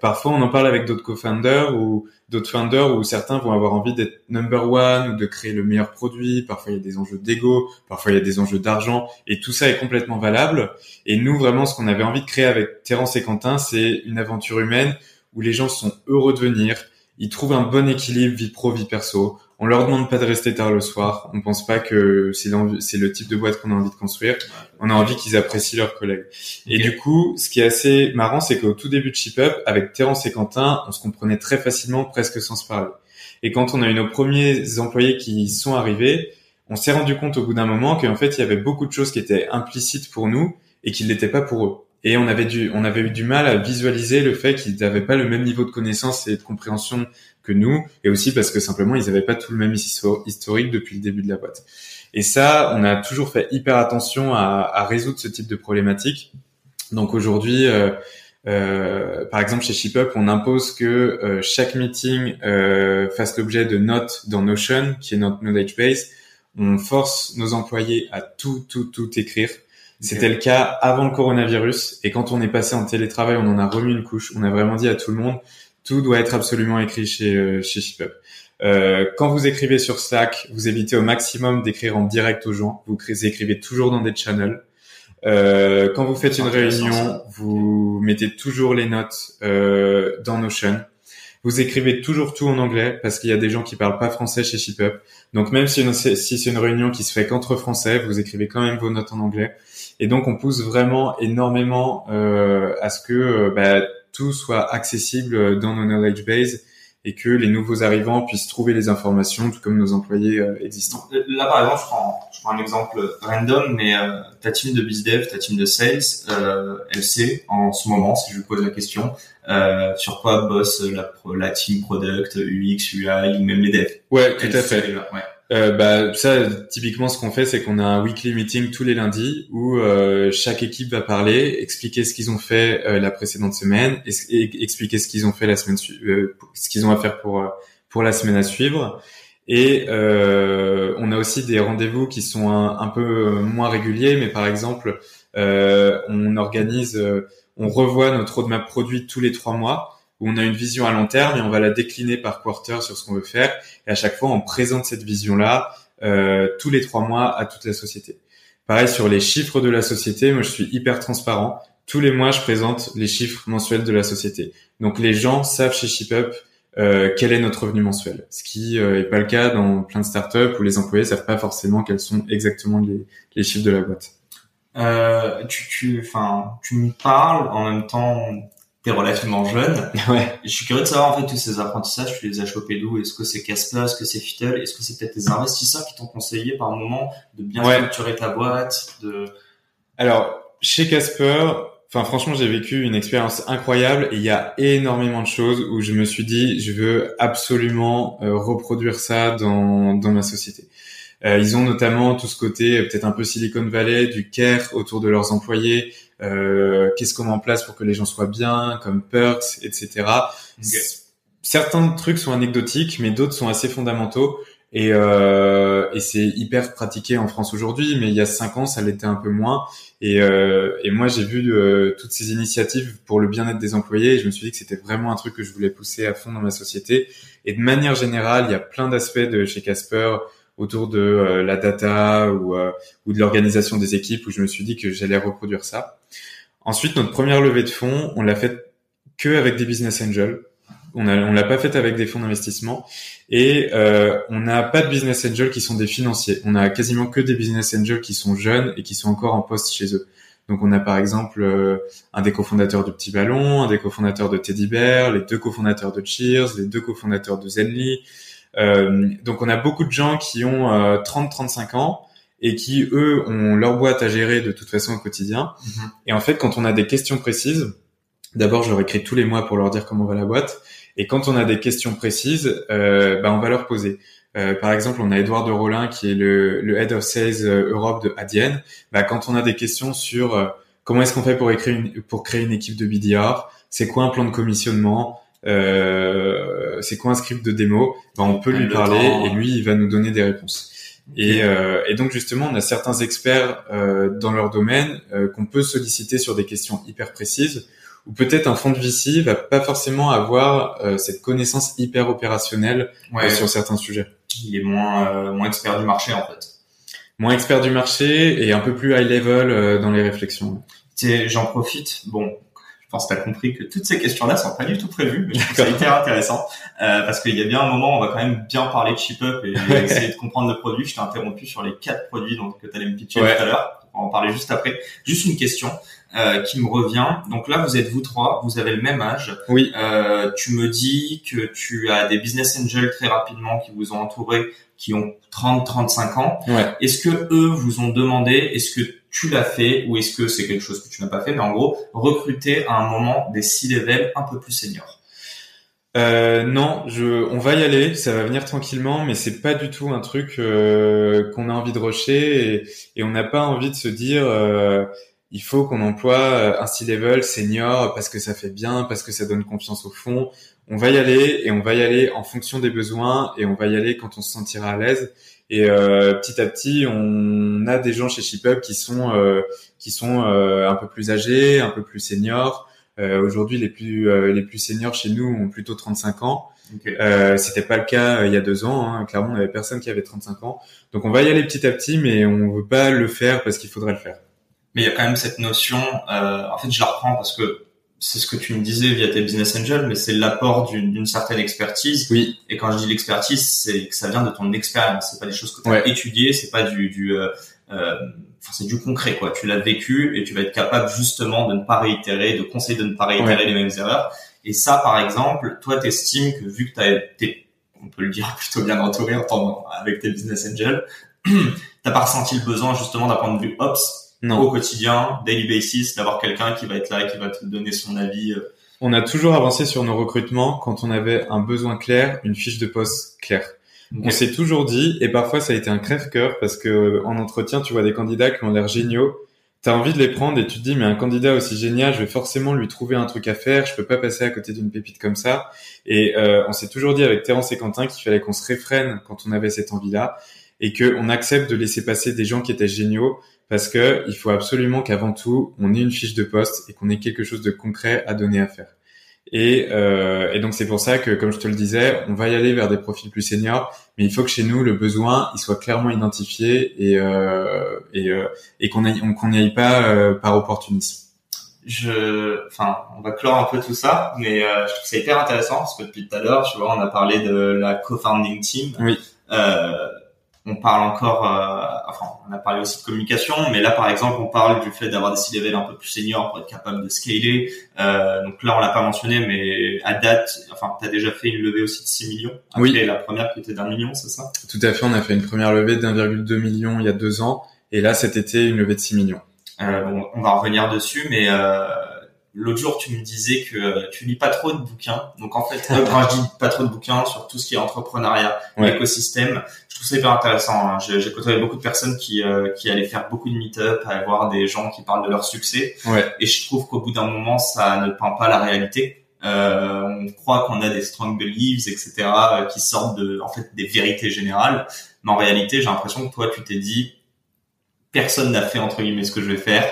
Speaker 2: Parfois, on en parle avec d'autres co-founders ou d'autres founders où certains vont avoir envie d'être number one ou de créer le meilleur produit. Parfois, il y a des enjeux d'ego, parfois il y a des enjeux d'argent et tout ça est complètement valable. Et nous, vraiment, ce qu'on avait envie de créer avec Terence et Quentin, c'est une aventure humaine où les gens sont heureux de venir, ils trouvent un bon équilibre vie pro, vie perso. On leur demande pas de rester tard le soir. On pense pas que c'est le type de boîte qu'on a envie de construire. On a envie qu'ils apprécient leurs collègues. Et du coup, ce qui est assez marrant, c'est qu'au tout début de ShipUp, avec Terence et Quentin, on se comprenait très facilement, presque sans se parler. Et quand on a eu nos premiers employés qui sont arrivés, on s'est rendu compte au bout d'un moment qu'en fait, il y avait beaucoup de choses qui étaient implicites pour nous et qui ne l'étaient pas pour eux. Et on avait dû, on avait eu du mal à visualiser le fait qu'ils n'avaient pas le même niveau de connaissance et de compréhension que nous, et aussi parce que simplement ils n'avaient pas tout le même historique depuis le début de la boîte. Et ça, on a toujours fait hyper attention à, à résoudre ce type de problématique. Donc aujourd'hui, euh, euh, par exemple chez ShipUp, on impose que euh, chaque meeting euh, fasse l'objet de notes dans Notion, qui est notre knowledge base. On force nos employés à tout, tout, tout écrire. C'était le cas avant le coronavirus et quand on est passé en télétravail, on en a remis une couche. On a vraiment dit à tout le monde, tout doit être absolument écrit chez euh, chez ShipUp. Euh, quand vous écrivez sur Slack, vous évitez au maximum d'écrire en direct aux gens. Vous écrivez toujours dans des channels. Euh, quand vous faites une réunion, vous mettez toujours les notes euh, dans Notion. Vous écrivez toujours tout en anglais parce qu'il y a des gens qui parlent pas français chez ShipUp. Donc même si, si c'est une réunion qui se fait qu'entre français, vous écrivez quand même vos notes en anglais. Et donc on pousse vraiment énormément euh, à ce que euh, bah, tout soit accessible dans nos knowledge base et que les nouveaux arrivants puissent trouver les informations, tout comme nos employés euh, existants.
Speaker 1: Là, par exemple, je prends, je prends un exemple random, mais euh, ta team de BizDev, ta team de Sales, euh, elle sait en ce moment, si je vous pose la question, euh, sur quoi bosse la, la team Product, UX, UI, même les devs.
Speaker 2: Ouais, tout à fait.
Speaker 1: Ouais.
Speaker 2: Euh, bah ça typiquement ce qu'on fait c'est qu'on a un weekly meeting tous les lundis où euh, chaque équipe va parler, expliquer ce qu'ils ont fait euh, la précédente semaine et, expliquer ce qu'ils ont fait la semaine euh, ce qu'ils ont à faire pour pour la semaine à suivre. Et on a aussi des rendez-vous qui sont un, un, peu moins réguliers, mais par exemple on organise, on revoit notre roadmap produit tous les trois mois où on a une vision à long terme et on va la décliner par quarter sur ce qu'on veut faire. Et à chaque fois, on présente cette vision-là euh, tous les trois mois à toute la société. Pareil sur les chiffres de la société, moi je suis hyper transparent. Tous les mois, je présente les chiffres mensuels de la société. Donc les gens savent chez ShipUp euh, quel est notre revenu mensuel, ce qui euh, est pas le cas dans plein de startups où les employés savent pas forcément quels sont exactement les, les chiffres de la boîte.
Speaker 1: Euh, tu, tu, enfin, tu me parles en même temps t'es relativement jeune. [laughs]
Speaker 2: Ouais.
Speaker 1: Je suis curieux de savoir en fait tous ces apprentissages, tu les as chopés d'où? Est-ce que c'est Casper? Est-ce que c'est Fittle Est-ce que c'est peut-être tes investisseurs qui t'ont conseillé par moment de bien structurer ta boîte de...
Speaker 2: Alors, chez Casper, enfin franchement, j'ai vécu une expérience incroyable et il y a énormément de choses où je me suis dit, je veux absolument euh, reproduire ça dans, dans ma société. Euh, ils ont notamment tout ce côté euh, peut-être un peu Silicon Valley, du care autour de leurs employés, euh, qu'est-ce qu'on met en place pour que les gens soient bien, comme perks, etc. Certains trucs sont anecdotiques, mais d'autres sont assez fondamentaux. Et, euh, et c'est hyper pratiqué en France aujourd'hui, mais il y a cinq ans, ça l'était un peu moins. Et, euh, et moi, j'ai vu euh, toutes ces initiatives pour le bien-être des employés, et je me suis dit que c'était vraiment un truc que je voulais pousser à fond dans ma société. Et de manière générale, il y a plein d'aspects de chez Casper autour de euh, la data ou, euh, ou de l'organisation des équipes où je me suis dit que j'allais reproduire ça. Ensuite, notre première levée de fonds, on l'a faite que avec des business angels. On a, on l'a pas faite avec des fonds d'investissement et euh, on n'a pas de business angels qui sont des financiers. On a quasiment que des business angels qui sont jeunes et qui sont encore en poste chez eux. Donc on a par exemple euh, un des cofondateurs du Petit Ballon, un des cofondateurs de Teddy Bear, les deux cofondateurs de Cheers, les deux cofondateurs de Zenly, euh, donc on a beaucoup de gens qui ont 30-35 euh, ans et qui eux ont leur boîte à gérer de toute façon au quotidien. Mhm. Et en fait, quand on a des questions précises, d'abord je leur écris tous les mois pour leur dire comment va la boîte. Et quand on a des questions précises, euh, bah, on va leur poser. Euh, par exemple, on a Edouard de Rollin qui est le, le Head of Sales Europe de Adyen. Bah, quand on a des questions sur comment est-ce qu'on fait pour, écrire une, pour créer une équipe de BDR, c'est quoi un plan de commissionnement, euh, c'est quoi un script de démo, ben, on peut lui parler et lui il va nous donner des réponses. Et, euh, et, donc justement, on a certains experts euh, dans leur domaine euh, qu'on peut solliciter sur des questions hyper précises, ou peut-être un fonds de VC va pas forcément avoir euh, cette connaissance hyper opérationnelle euh, sur certains sujets.
Speaker 1: Il est moins moins expert du marché en fait.
Speaker 2: Moins expert du marché et un peu plus high level dans les réflexions.
Speaker 1: J'en profite. Bon, pense que tu as compris que toutes ces questions-là sont pas du tout prévues, mais c'est hyper intéressant euh, parce qu'il y a bien un moment, on va quand même bien parler de ship-up et [laughs] essayer de comprendre le produit. Je t'ai interrompu sur les quatre produits que tu allais me pitcher tout à l'heure. On va en parler juste après. Juste une question euh, qui me revient. Donc là, vous êtes vous trois, vous avez le même âge.
Speaker 2: Oui.
Speaker 1: Euh, tu me dis que tu as des business angels très rapidement qui vous ont entouré, qui ont 30-35 ans.
Speaker 2: Ouais.
Speaker 1: Est-ce que eux vous ont demandé, est-ce que tu l'as fait ou est-ce que c'est quelque chose que tu n'as pas fait Mais en gros, recruter à un moment des six levels un peu plus seniors.
Speaker 2: Euh, non, je, on va y aller, ça va venir tranquillement, mais c'est pas du tout un truc euh, qu'on a envie de rusher et, et on n'a pas envie de se dire euh, il faut qu'on emploie un C-level senior parce que ça fait bien, parce que ça donne confiance au fond. On va y aller et on va y aller en fonction des besoins et on va y aller quand on se sentira à l'aise. Et euh, petit à petit, on a des gens chez ShipUp qui sont euh, qui sont euh, un peu plus âgés, un peu plus seniors. Aujourd'hui, les plus les plus seniors chez nous ont plutôt 35 ans. Okay. Euh, C'était pas le cas il y a deux ans. Hein. Clairement, on avait personne qui avait 35 ans. Donc, on va y aller petit à petit, mais on veut pas le faire parce qu'il faudrait le faire.
Speaker 1: Mais il y a quand même cette notion. en fait, je la reprends parce que c'est ce que tu me disais via tes business angels, mais c'est l'apport d'une certaine expertise.
Speaker 2: Oui.
Speaker 1: Et quand je dis l'expertise, c'est que ça vient de ton expérience. C'est pas des choses que tu as étudiées, c'est pas du, du euh, euh, enfin c'est du concret quoi. Tu l'as vécu et tu vas être capable justement de ne pas réitérer, de conseiller de ne pas réitérer les mêmes erreurs. Et ça, par exemple, toi, t'estimes que vu que t'as été, on peut le dire, [laughs] plutôt bien entouré en avec tes business angels, [clears throat] t'as pas ressenti le besoin justement d'un point de vue ops
Speaker 2: non.
Speaker 1: au quotidien, daily basis, d'avoir quelqu'un qui va être là, qui va te donner son avis. Euh.
Speaker 2: On a toujours avancé sur nos recrutements quand on avait un besoin clair, une fiche de poste claire. On s'est toujours dit, et parfois ça a été un crève-cœur parce que en entretien, tu vois des candidats qui ont l'air géniaux. T'as envie de les prendre et tu te dis, mais un candidat aussi génial, je vais forcément lui trouver un truc à faire. Je peux pas passer à côté d'une pépite comme ça. Et euh, on s'est toujours dit avec Terence et Quentin qu'il fallait qu'on se réfrène quand on avait cette envie-là et qu'on accepte de laisser passer des gens qui étaient géniaux parce que il faut absolument qu'avant tout, on ait une fiche de poste et qu'on ait quelque chose de concret à donner à faire. Et, euh, et donc c'est pour ça que, comme je te le disais, on va y aller vers des profils plus seniors, mais il faut que chez nous le besoin il soit clairement identifié et euh, et, euh, et qu'on qu'on n'y aille pas euh, par opportunisme.
Speaker 1: Je, enfin, on va clore un peu tout ça, mais euh, je trouve c'est hyper intéressant parce que depuis tout à l'heure, tu vois, on a parlé de la co-founding team.
Speaker 2: Oui.
Speaker 1: Euh, on parle encore, euh, enfin, on a parlé aussi de communication, mais là, par exemple, on parle du fait d'avoir des C-level un peu plus seniors pour être capable de scaler. Euh, donc là, on l'a pas mentionné, mais à date, enfin, tu as déjà fait une levée aussi de 6 millions. Après
Speaker 2: Oui.
Speaker 1: la première qui était d'un million, c'est ça?
Speaker 2: Tout à fait, on a fait une première levée de 1,2 million il y a deux ans, et là cet été une levée de 6 millions.
Speaker 1: euh, bon, On va revenir dessus, mais euh, l'autre jour, tu me disais que euh, tu lis pas trop de bouquins. Donc en fait, [laughs] euh, quand je dis pas trop de bouquins sur tout ce qui est entrepreneuriat,
Speaker 2: Ouais.
Speaker 1: écosystème, je trouve ça hyper intéressant. hein. J'ai côtoyé beaucoup de personnes qui, euh, qui allaient faire beaucoup de meet-up, à voir des gens qui parlent de leur succès.
Speaker 2: Ouais.
Speaker 1: Et je trouve qu'au bout d'un moment, ça ne peint pas la réalité. Euh, on croit qu'on a des strong beliefs, etc., euh, qui sortent de, en fait, des vérités générales. Mais en réalité, j'ai l'impression que toi, tu t'es dit, personne n'a fait entre guillemets ce que je vais faire.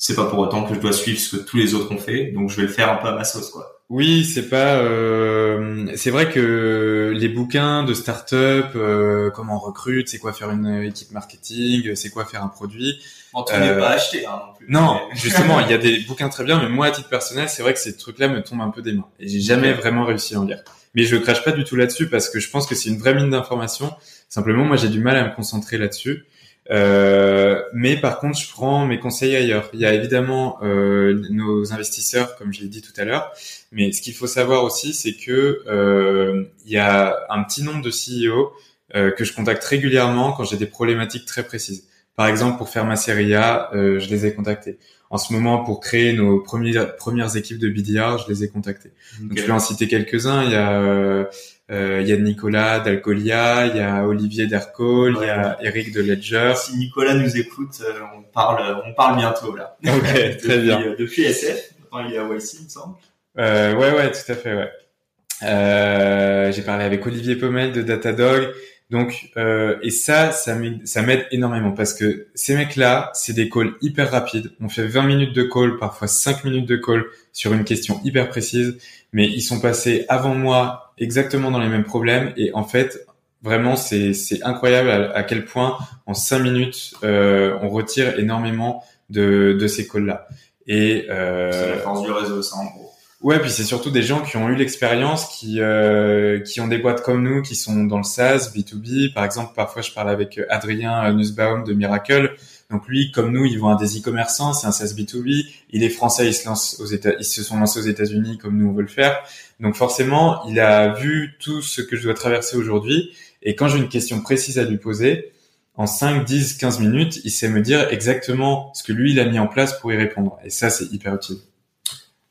Speaker 1: C'est pas pour autant que je dois suivre ce que tous les autres ont fait, donc je vais le faire un peu à ma sauce, quoi.
Speaker 2: Oui, c'est pas. euh, c'est vrai que les bouquins de start-up, euh, comment on recrute, c'est quoi faire une équipe marketing, c'est quoi faire un produit.
Speaker 1: Bon, tu
Speaker 2: Euh,
Speaker 1: n'es pas acheté, hein, non plus.
Speaker 2: Non, [laughs] justement, il y a des bouquins très bien, mais moi, à titre personnel, c'est vrai que ces trucs-là me tombent un peu des mains. Et j'ai jamais vraiment réussi à en lire. Mais je crache pas du tout là-dessus parce que je pense que c'est une vraie mine d'informations. Simplement, moi, j'ai du mal à me concentrer là-dessus. Euh, mais par contre, je prends mes conseils ailleurs. Il y a évidemment euh, nos investisseurs, comme je l'ai dit tout à l'heure. Mais ce qu'il faut savoir aussi, c'est que euh, il y a un petit nombre de CEO euh, que je contacte régulièrement quand j'ai des problématiques très précises. Par exemple, pour faire ma série A, euh, je les ai contactés. En ce moment, pour créer nos premières, premières équipes de BDR, je les ai contactés. Donc, je vais en citer quelques-uns. Il y a, euh, il y a Nicolas d'Alcolia, il y a Olivier d'Aircall, il y a Eric de Ledger.
Speaker 1: Si Nicolas nous écoute, euh, on parle, on parle bientôt là. [laughs]
Speaker 2: Ok, très
Speaker 1: Depuis,
Speaker 2: bien.
Speaker 1: euh, Depuis SF, il est à YC, il me semble.
Speaker 2: Euh, ouais, ouais, tout à fait, ouais. Euh, j'ai parlé avec Olivier Pommel de Datadog. Donc, euh, et ça, ça m'aide ça m'aide énormément parce que ces mecs-là, c'est des calls hyper rapides. On fait 20 minutes de call, parfois 5 minutes de call sur une question hyper précise, mais ils sont passés avant moi exactement dans les mêmes problèmes et en fait, vraiment, c'est c'est incroyable à, à quel point en 5 minutes, euh, on retire énormément de, de ces calls-là. Et euh,
Speaker 1: C'est la force du réseau, ça en gros.
Speaker 2: Ouais, puis c'est surtout des gens qui ont eu l'expérience, qui euh, qui ont des boîtes comme nous, qui sont dans le SaaS, B2B. Par exemple, parfois je parle avec Adrien Nussbaum de Miracle. Donc lui, comme nous, ils vont à des e-commerçants, c'est un SaaS B2B. Il est français, il se lance aux États, ils se sont lancés aux États-Unis comme nous on veut le faire. Donc forcément, il a vu tout ce que je dois traverser aujourd'hui. Et quand j'ai une question précise à lui poser, en 5, 10, 15 minutes, il sait me dire exactement ce que lui, il a mis en place pour y répondre. Et ça, c'est hyper utile.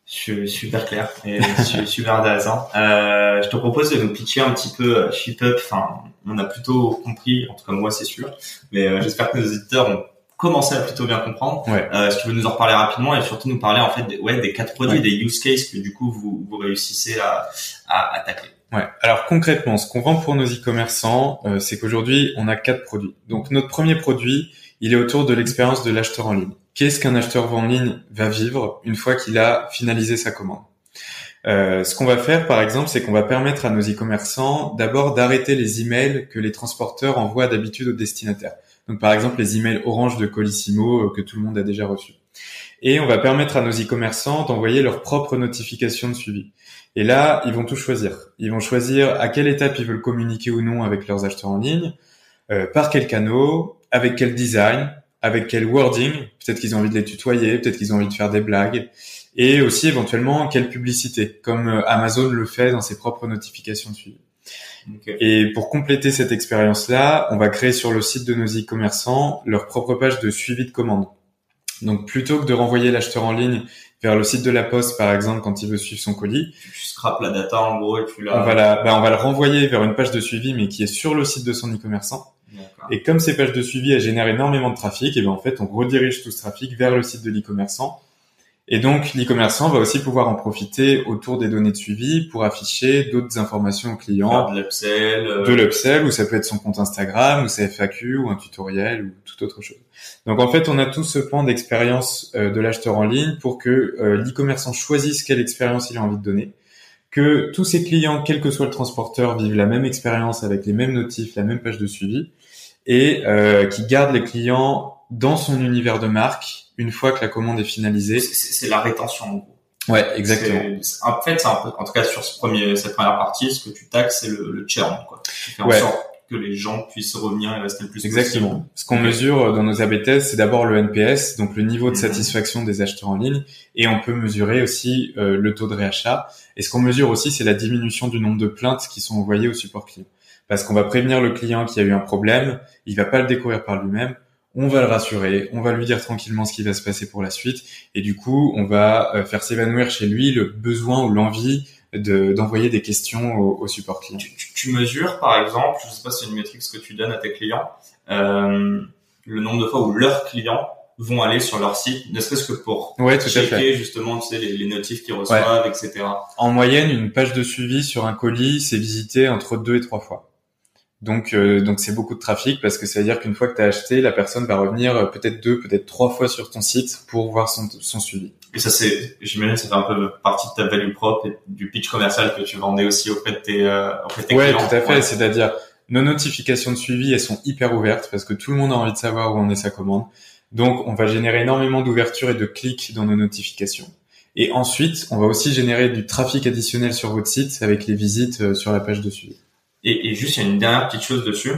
Speaker 1: Super clair et su- [laughs] super intéressant. Euh, je te propose de nous pitcher un petit peu euh, ShipUp. Enfin, on a plutôt compris, en tout cas moi c'est sûr, mais euh, j'espère que nos éditeurs ont commencé à plutôt bien comprendre.
Speaker 2: Ouais.
Speaker 1: Euh, si tu veux nous en reparler rapidement et surtout nous parler en fait des, ouais, des quatre produits,
Speaker 2: Ouais.
Speaker 1: des use cases que du coup vous, vous réussissez à, à, à tacler.
Speaker 2: Ouais. Alors concrètement, ce qu'on vend pour nos e-commerçants, euh, c'est qu'aujourd'hui, on a quatre produits. Donc notre premier produit, il est autour de l'expérience de l'acheteur en ligne. Qu'est-ce qu'un acheteur en ligne va vivre une fois qu'il a finalisé sa commande? Euh, Ce qu'on va faire, par exemple, c'est qu'on va permettre à nos e-commerçants d'abord d'arrêter les emails que les transporteurs envoient d'habitude aux destinataires. Donc par exemple, les emails orange de Colissimo euh, que tout le monde a déjà reçus. Et on va permettre à nos e-commerçants d'envoyer leurs propres notifications de suivi. Et là, ils vont tout choisir. Ils vont choisir à quelle étape ils veulent communiquer ou non avec leurs acheteurs en ligne, euh, par quel canal, avec quel design, avec quel wording. Peut-être qu'ils ont envie de les tutoyer, peut-être qu'ils ont envie de faire des blagues. Et aussi éventuellement quelle publicité, comme euh, Amazon le fait dans ses propres notifications de suivi. Et pour compléter cette expérience-là, on va créer sur le site de nos e-commerçants leur propre page de suivi de commande. Donc plutôt que de renvoyer l'acheteur en ligne vers le site de la poste, par exemple, quand il veut suivre son colis.
Speaker 1: Tu scrapes la data en gros et tu la...
Speaker 2: On va, la, bah, on va le renvoyer vers une page de suivi, mais qui est sur le site de son e-commerçant. Et comme ces pages de suivi, elles génèrent énormément de trafic, et ben en fait, on redirige tout ce trafic vers le site de l'e-commerçant. Et donc, l'e-commerçant va aussi pouvoir en profiter autour des données de suivi pour afficher d'autres informations aux clients.
Speaker 1: de l'upsell. Euh,
Speaker 2: de l'upsell, ou ça peut être son compte Instagram, ou sa FAQ, ou un tutoriel, ou toute autre chose. Donc, en fait, on a tout ce plan d'expérience euh, de l'acheteur en ligne pour que euh, l'e-commerçant choisisse quelle expérience il a envie de donner, que tous ses clients, quel que soit le transporteur, vivent la même expérience avec les mêmes notifs, la même page de suivi, et qui garde les clients dans son univers de marque une fois que la commande est finalisée.
Speaker 1: C'est la rétention en gros.
Speaker 2: Ouais, exactement.
Speaker 1: En fait, c'est un peu, en tout cas sur ce premier, cette première partie, ce que tu taxes, c'est le, le churn, quoi. Tu fais en sorte que les gens puissent revenir et rester le plus
Speaker 2: Exactement.
Speaker 1: Possible.
Speaker 2: Ce qu'on mesure dans nos AB tests, c'est d'abord le NPS, donc le niveau de mhm. satisfaction des acheteurs en ligne, et on peut mesurer aussi euh, le taux de réachat. Et ce qu'on mesure aussi, c'est la diminution du nombre de plaintes qui sont envoyées au support client. Parce qu'on va prévenir le client qu'il y a eu un problème, il va pas le découvrir par lui-même, on va le rassurer, on va lui dire tranquillement ce qui va se passer pour la suite, et du coup, on va euh, faire s'évanouir chez lui le besoin ou l'envie de, d'envoyer des questions au, support client.
Speaker 1: Tu, mesures, par exemple, je sais pas si c'est une métrique que tu donnes à tes clients, euh, le nombre de fois où leurs clients vont aller sur leur site, ne serait-ce que pour
Speaker 2: ouais, tout
Speaker 1: checker justement tu sais, les, les notifs qu'ils reçoivent, etc.
Speaker 2: En moyenne, une page de suivi sur un colis, c'est visité entre deux et trois fois. Donc, euh, donc c'est beaucoup de trafic parce que ça veut dire qu'une fois que tu as acheté, la personne va revenir euh, peut-être deux, peut-être trois fois sur ton site pour voir son, son suivi.
Speaker 1: Et ça, c'est, j'imagine, ça fait un peu partie de ta value propre et du pitch commercial que tu vendais aussi auprès de tes, euh, auprès de tes
Speaker 2: ouais,
Speaker 1: clients.
Speaker 2: tout à fait. C'est-à-dire, nos notifications de suivi, elles sont hyper ouvertes parce que tout le monde a envie de savoir où en est sa commande. Donc, on va générer énormément d'ouverture et de clics dans nos notifications. Et ensuite, on va aussi générer du trafic additionnel sur votre site avec les visites sur la page de suivi.
Speaker 1: Et, et, juste, il y a une dernière petite chose dessus.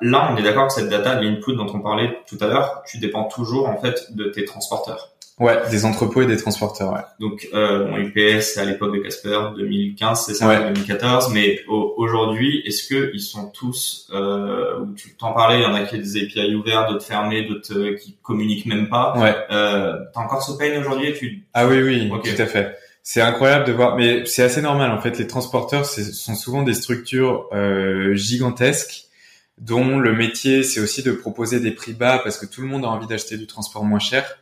Speaker 1: Là, on est d'accord que cette data, l'input dont on parlait tout à l'heure, tu dépends toujours en fait de tes transporteurs.
Speaker 2: Ouais, des entrepôts et des transporteurs. Ouais.
Speaker 1: Donc, euh, bon, UPS, c'est à l'époque de Casper, 2015, c'est ça, ouais. 2014. Mais aujourd'hui, est-ce que ils sont tous, euh, tu t'en parlais, il y en a qui ont des API ouverts, d'autres fermés, d'autres euh, qui communiquent même pas.
Speaker 2: Ouais.
Speaker 1: Euh, T'as encore ce pain aujourd'hui tu...
Speaker 2: Ah oui, oui, tout à fait. C'est incroyable de voir, mais c'est assez normal en fait. Les transporteurs sont souvent des structures euh, gigantesques dont le métier c'est aussi de proposer des prix bas parce que tout le monde a envie d'acheter du transport moins cher.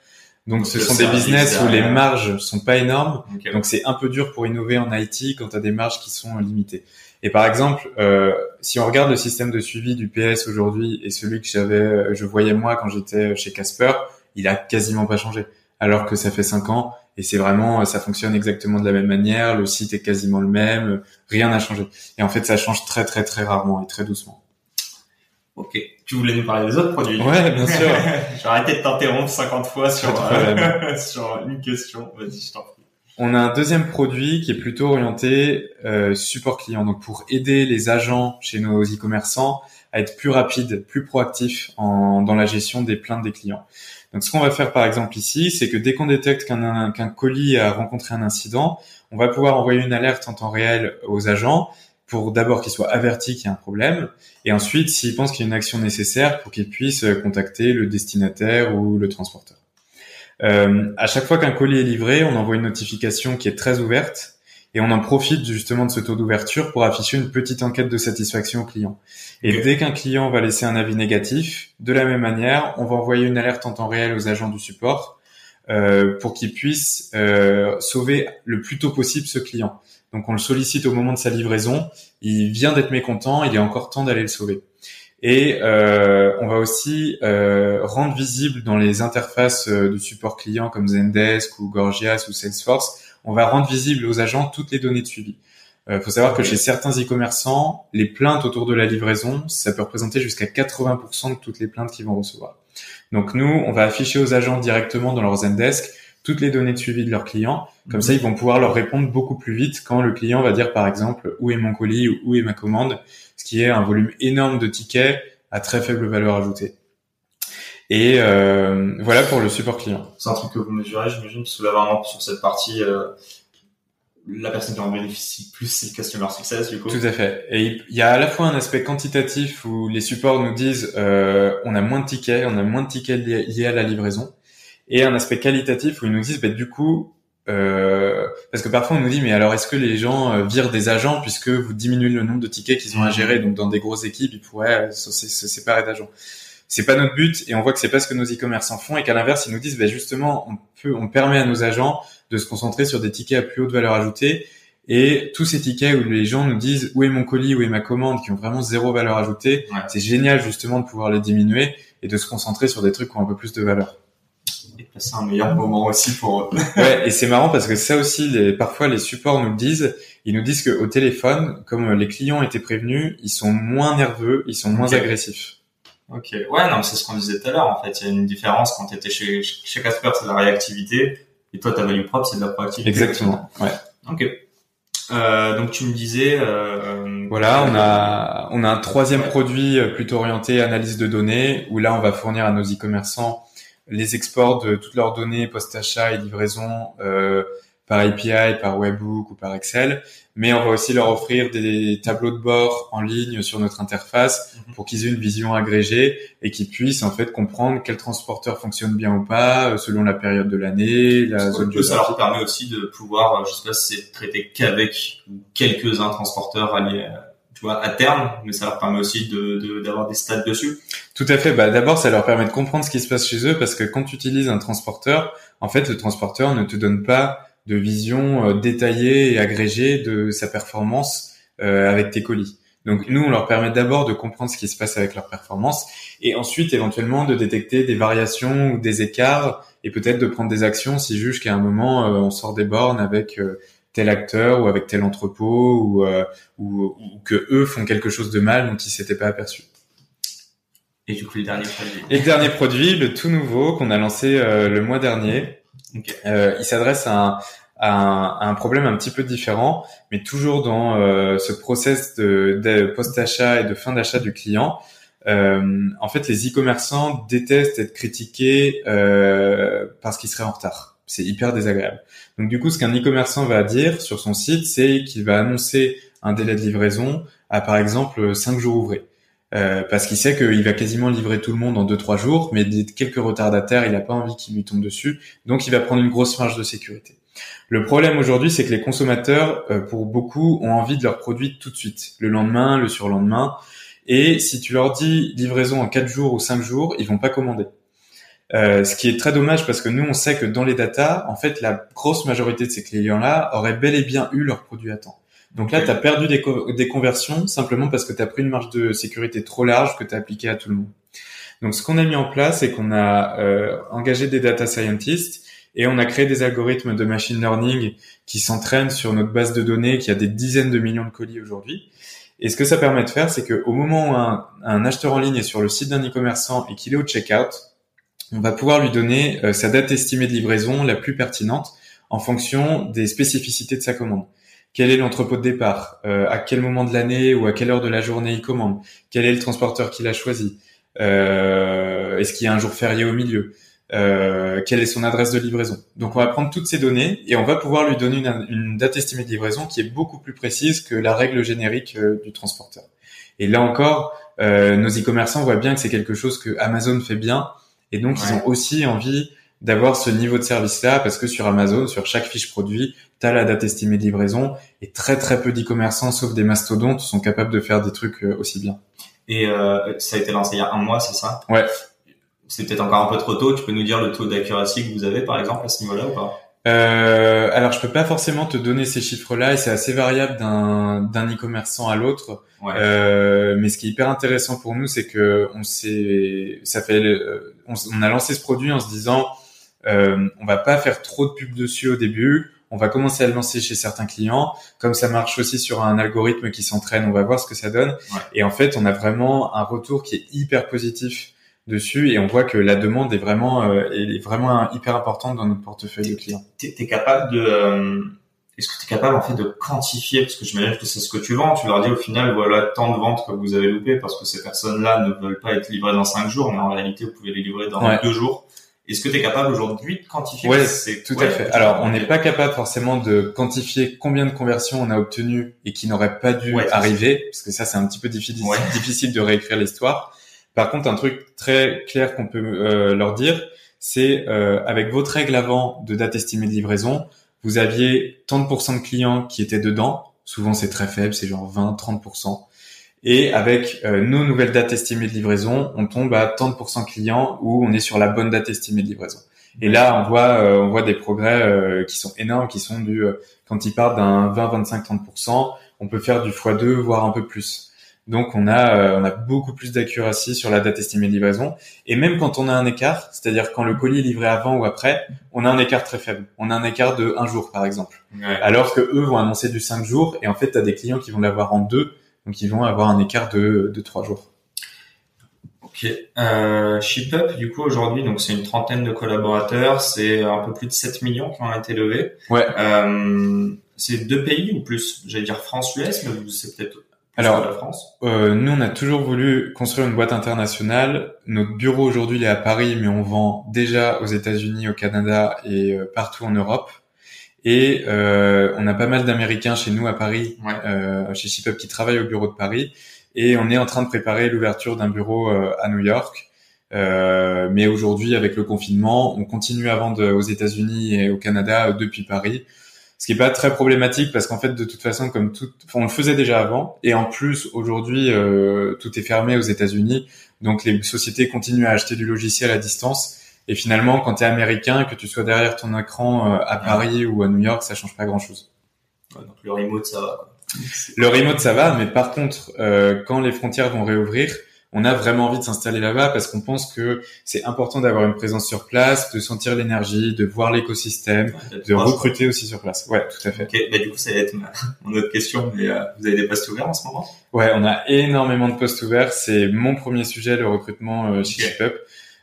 Speaker 2: Donc, ce sont des business où les marges sont pas énormes. Donc c'est un peu dur pour innover en IT quand tu as des marges qui sont limitées. Et par exemple, euh, si on regarde le système de suivi du PS aujourd'hui et celui que j'avais, je voyais moi quand j'étais chez Casper, il a quasiment pas changé. Alors que ça fait cinq ans et c'est vraiment, ça fonctionne exactement de la même manière. Le site est quasiment le même. Rien n'a changé. Et en fait, ça change très très très rarement et très doucement.
Speaker 1: Ok. Tu voulais nous parler des autres produits?
Speaker 2: Ouais, bien [laughs] sûr.
Speaker 1: J'ai arrêté de t'interrompre 50 fois sur, euh, [laughs] sur une question. Vas-y, je t'en prie.
Speaker 2: On a un deuxième produit qui est plutôt orienté euh, support client, donc pour aider les agents chez nos e-commerçants à être plus rapides, plus proactifs en, dans la gestion des plaintes des clients. Donc ce qu'on va faire par exemple ici, c'est que dès qu'on détecte qu'un colis a rencontré un incident, on va pouvoir envoyer une alerte en temps réel aux agents pour d'abord qu'ils soient avertis qu'il y a un problème, et ensuite s'ils pensent qu'il y a une action nécessaire pour qu'ils puissent contacter le destinataire ou le transporteur. Euh, à chaque fois qu'un colis est livré, on envoie une notification qui est très ouverte et on en profite justement de ce taux d'ouverture pour afficher une petite enquête de satisfaction au client. Et dès qu'un client va laisser un avis négatif, de la même manière, on va envoyer une alerte en temps réel aux agents du support euh, pour qu'ils puissent euh, sauver le plus tôt possible ce client. Donc on le sollicite au moment de sa livraison, il vient d'être mécontent, il est encore temps d'aller le sauver. Et euh, on va aussi euh, rendre visible dans les interfaces de support client comme Zendesk ou Gorgias ou Salesforce on va rendre visible aux agents toutes les données de suivi. Il euh, faut savoir que chez certains e-commerçants, les plaintes autour de la livraison, ça peut représenter jusqu'à 80% de toutes les plaintes qu'ils vont recevoir. Donc nous, on va afficher aux agents directement dans leur Zendesk toutes les données de suivi de leurs clients. Comme ça, ils vont pouvoir leur répondre beaucoup plus vite quand le client va dire, par exemple, où est mon colis ou où est ma commande, ce qui est un volume énorme de tickets à très faible valeur ajoutée. Et euh, voilà pour le support client.
Speaker 1: C'est un truc que vous mesurez, j'imagine, parce que là vraiment sur cette partie, euh, la personne qui en bénéficie plus, c'est le customer success du coup.
Speaker 2: Tout à fait. Et il y a à la fois un aspect quantitatif où les supports nous disent euh, on a moins de tickets, on a moins de tickets liés à la livraison, et un aspect qualitatif où ils nous disent bah, du coup euh, parce que parfois on nous dit mais alors est-ce que les gens euh, virent des agents puisque vous diminuez le nombre de tickets qu'ils ont à gérer? Donc dans des grosses équipes ils pourraient se, séparer d'agents c'est pas notre but et on voit que c'est pas ce que nos e-commerçants font et qu'à l'inverse ils nous disent ben justement on peut on permet à nos agents de se concentrer sur des tickets à plus haute valeur ajoutée. Et tous ces tickets où les gens nous disent où est mon colis où est ma commande qui ont vraiment zéro valeur ajoutée c'est génial justement de pouvoir les diminuer et de se concentrer sur des trucs qui ont un peu plus de valeur.
Speaker 1: C'est un meilleur moment aussi pour [laughs]
Speaker 2: ouais, et c'est marrant parce que ça aussi, les, parfois les supports nous le disent. Ils nous disent qu'au téléphone, comme les clients étaient prévenus, ils sont moins nerveux, ils sont moins agressifs.
Speaker 1: Ok, ouais, non, c'est ce qu'on disait tout à l'heure. En fait, il y a une différence quand tu étais chez chez Casper, c'est de la réactivité, et toi, ta value propre, c'est de la proactivité.
Speaker 2: Exactement. Ouais.
Speaker 1: Ok. Euh, donc tu me disais. Euh,
Speaker 2: voilà, on a on a un troisième produit plutôt orienté analyse de données où là on va fournir à nos e-commerçants les exports de toutes leurs données post-achat et livraison euh, par API, par Webbook ou par Excel, mais on va aussi leur offrir des tableaux de bord en ligne sur notre interface mhm. pour qu'ils aient une vision agrégée et qu'ils puissent en fait comprendre quel transporteur fonctionne bien ou pas euh, selon la période de l'année, la zone
Speaker 1: Ça leur permet aussi de pouvoir, je sais pas si c'est traité qu'avec quelques-uns transporteurs alliés tu vois, à terme, mais ça leur permet aussi de d'avoir des stats dessus.
Speaker 2: Tout à fait. Bah, d'abord, ça leur permet de comprendre ce qui se passe chez eux parce que quand tu utilises un transporteur, en fait, le transporteur ne te donne pas de vision euh, détaillée et agrégée de sa performance euh, avec tes colis. Donc nous, on leur permet d'abord de comprendre ce qui se passe avec leur performance et ensuite éventuellement de détecter des variations ou des écarts et peut-être de prendre des actions si juge qu'à un moment euh, on sort des bornes avec tel acteur ou avec tel entrepôt ou, euh, ou, que eux font quelque chose de mal dont ils s'étaient pas aperçus.
Speaker 1: Et du coup, le dernier produit.
Speaker 2: Et le dernier produit, le tout nouveau qu'on a lancé euh, le mois dernier. Euh, il s'adresse à un, à, problème un petit peu différent, mais toujours dans ce process de, de post-achat et de fin d'achat du client. en fait, les e-commerçants détestent être critiqués parce qu'ils seraient en retard c'est hyper désagréable. Donc du coup, ce qu'un e-commerçant va dire sur son site, c'est qu'il va annoncer un délai de livraison à par exemple 5 jours ouvrés. Euh, parce qu'il sait qu'il va quasiment livrer tout le monde en 2-3 jours, mais quelques retardataires, il n'a pas envie qu'ils lui tombent dessus, donc il va prendre une grosse marge de sécurité. Le problème aujourd'hui, c'est que les consommateurs, euh, pour beaucoup, ont envie de leurs produits tout de suite, le lendemain, le surlendemain, et si tu leur dis livraison en 4 jours ou 5 jours, ils vont pas commander. Euh, ce qui est très dommage parce que nous, on sait que dans les datas, en fait, la grosse majorité de ces clients-là auraient bel et bien eu leur produit à temps. Donc là, tu as perdu des, des, conversions simplement parce que tu as pris une marge de sécurité trop large que tu as appliqué à tout le monde. Donc ce qu'on a mis en place, c'est qu'on a euh, engagé des data scientists et on a créé des algorithmes de machine learning qui s'entraînent sur notre base de données qui a des dizaines de millions de colis aujourd'hui. Et ce que ça permet de faire, c'est qu'au moment où un, un acheteur en ligne est sur le site d'un e-commerçant et qu'il est au checkout, on va pouvoir lui donner euh, sa date estimée de livraison la plus pertinente en fonction des spécificités de sa commande. Quel est l'entrepôt de départ? Euh, À quel moment de l'année ou à quelle heure de la journée il commande? Quel est le transporteur qu'il a choisi? Euh, Est-ce qu'il y a un jour férié au milieu? Quelle est son adresse de livraison? Donc on va prendre toutes ces données et on va pouvoir lui donner une, une date estimée de livraison qui est beaucoup plus précise que la règle générique du transporteur. Et là encore, nos e-commerçants voient bien que c'est quelque chose que Amazon fait bien et donc, ils ont aussi envie d'avoir ce niveau de service-là parce que sur Amazon, sur chaque fiche produit, tu as la date estimée de livraison et très très peu d'e-commerçants, sauf des mastodontes, sont capables de faire des trucs euh, aussi bien.
Speaker 1: Et euh, ça a été lancé il y a un mois, c'est ça?
Speaker 2: Ouais.
Speaker 1: C'est peut-être encore un peu trop tôt. Tu peux nous dire le taux d'accuracy que vous avez, par exemple, à ce niveau-là ou pas?
Speaker 2: Euh, alors je peux pas forcément te donner ces chiffres-là et c'est assez variable d'un e-commerçant à l'autre. Euh, mais ce qui est hyper intéressant pour nous, c'est que on s'est, ça fait, on, a lancé ce produit en se disant, euh, on va pas faire trop de pub dessus au début. On va commencer à le lancer chez certains clients. Comme ça marche aussi sur un algorithme qui s'entraîne, on va voir ce que ça donne. Et en fait, on a vraiment un retour qui est hyper positif dessus et on voit que la demande est vraiment euh, est vraiment hyper importante dans notre portefeuille de clients.
Speaker 1: T'es es capable de euh, est-ce que tu es capable en fait de quantifier? Parce que j'imagine que c'est ce que tu vends, tu leur dis au final voilà tant de ventes que vous avez loupé parce que ces personnes-là ne veulent pas être livrées dans cinq jours mais en réalité vous pouvez les livrer dans deux jours. Est-ce que tu es capable aujourd'hui de quantifier
Speaker 2: Oui, c'est tout à fait. Alors, on n'est pas capable forcément de quantifier combien de conversions on a obtenues et qui n'auraient pas dû arriver, parce que ça, c'est un petit peu difficile, [laughs] difficile de réécrire l'histoire. Par contre, un truc très clair qu'on peut euh, leur dire, c'est euh, avec votre règle avant de date estimée de livraison, vous aviez tant de pourcents de clients qui étaient dedans. Souvent, c'est très faible, c'est genre 20, 30%. Et avec euh, nos nouvelles dates estimées de livraison, on tombe à tant de pourcents clients où on est sur la bonne date estimée de livraison. Et là, on voit, euh, on voit des progrès euh, qui sont énormes, qui sont du, quand ils partent d'un 20, 25, 30%, on peut faire du x2, voire un peu plus. Donc on a on a beaucoup plus d'accuracy sur la date estimée de livraison et même quand on a un écart, c'est-à-dire quand le colis est livré avant ou après, on a un écart très faible. On a un écart de un jour par exemple. Alors que eux vont annoncer du 5 jours et en fait tu as des clients qui vont l'avoir en deux donc ils vont avoir un écart de de 3 jours.
Speaker 1: Ok. Euh, ShipUp, du coup, aujourd'hui, donc c'est une trentaine de collaborateurs, c'est un peu plus de 7 millions qui ont été levés.
Speaker 2: Ouais.
Speaker 1: Euh, c'est deux pays ou plus? J'allais dire France-US, mais c'est peut-être
Speaker 2: alors, la France. Euh, nous, on a toujours voulu construire une boîte internationale. Notre bureau aujourd'hui il est à Paris, mais on vend déjà aux États-Unis, au Canada et euh, partout en Europe. Et euh, on a pas mal d'Américains chez nous à Paris, euh, chez ShipUp, qui travaillent au bureau de Paris. Et on est en train de préparer l'ouverture d'un bureau euh, à New York. mais aujourd'hui, avec le confinement, on continue à vendre aux États-Unis et au Canada depuis Paris. Ce qui est pas très problématique parce qu'en fait de toute façon comme tout on le faisait déjà avant. Et en plus aujourd'hui euh, tout est fermé aux États-Unis. Donc les sociétés continuent à acheter du logiciel à distance et finalement quand tu es américain que tu sois derrière ton écran euh, à Paris ou à New York ça change pas grand-chose.
Speaker 1: donc le remote ça va.
Speaker 2: Le remote ça va mais par contre euh, quand les frontières vont réouvrir on a vraiment envie de s'installer là-bas parce qu'on pense que c'est important d'avoir une présence sur place, de sentir l'énergie, de voir l'écosystème, de recruter aussi sur place. Ouais, tout à fait.
Speaker 1: Ok, bah du coup ça va être ma, [laughs] mon autre question, mais euh, vous avez des postes ouverts en ce moment?
Speaker 2: Ouais, on a énormément de postes ouverts. C'est mon premier sujet, le recrutement euh, chez okay.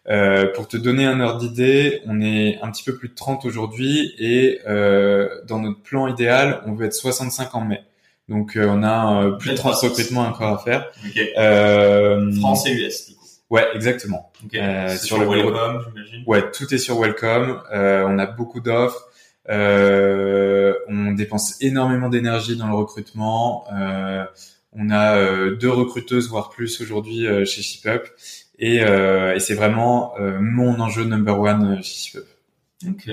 Speaker 2: Euh, pour te donner un ordre d'idée, on est un petit peu plus de 30 aujourd'hui et euh, dans notre plan idéal, on veut être 65 en mai. Donc euh, on a euh, plus de 30 recrutements encore à faire.
Speaker 1: Euh, France et US du coup.
Speaker 2: Ouais, exactement.
Speaker 1: Euh, sur, le Welcome, j'imagine.
Speaker 2: Ouais, tout est sur Welcome. on a beaucoup d'offres. on dépense énormément d'énergie dans le recrutement. on a deux recruteuses voire plus aujourd'hui chez ShipUp et, et c'est vraiment mon enjeu number one chez ShipUp.
Speaker 1: Ok.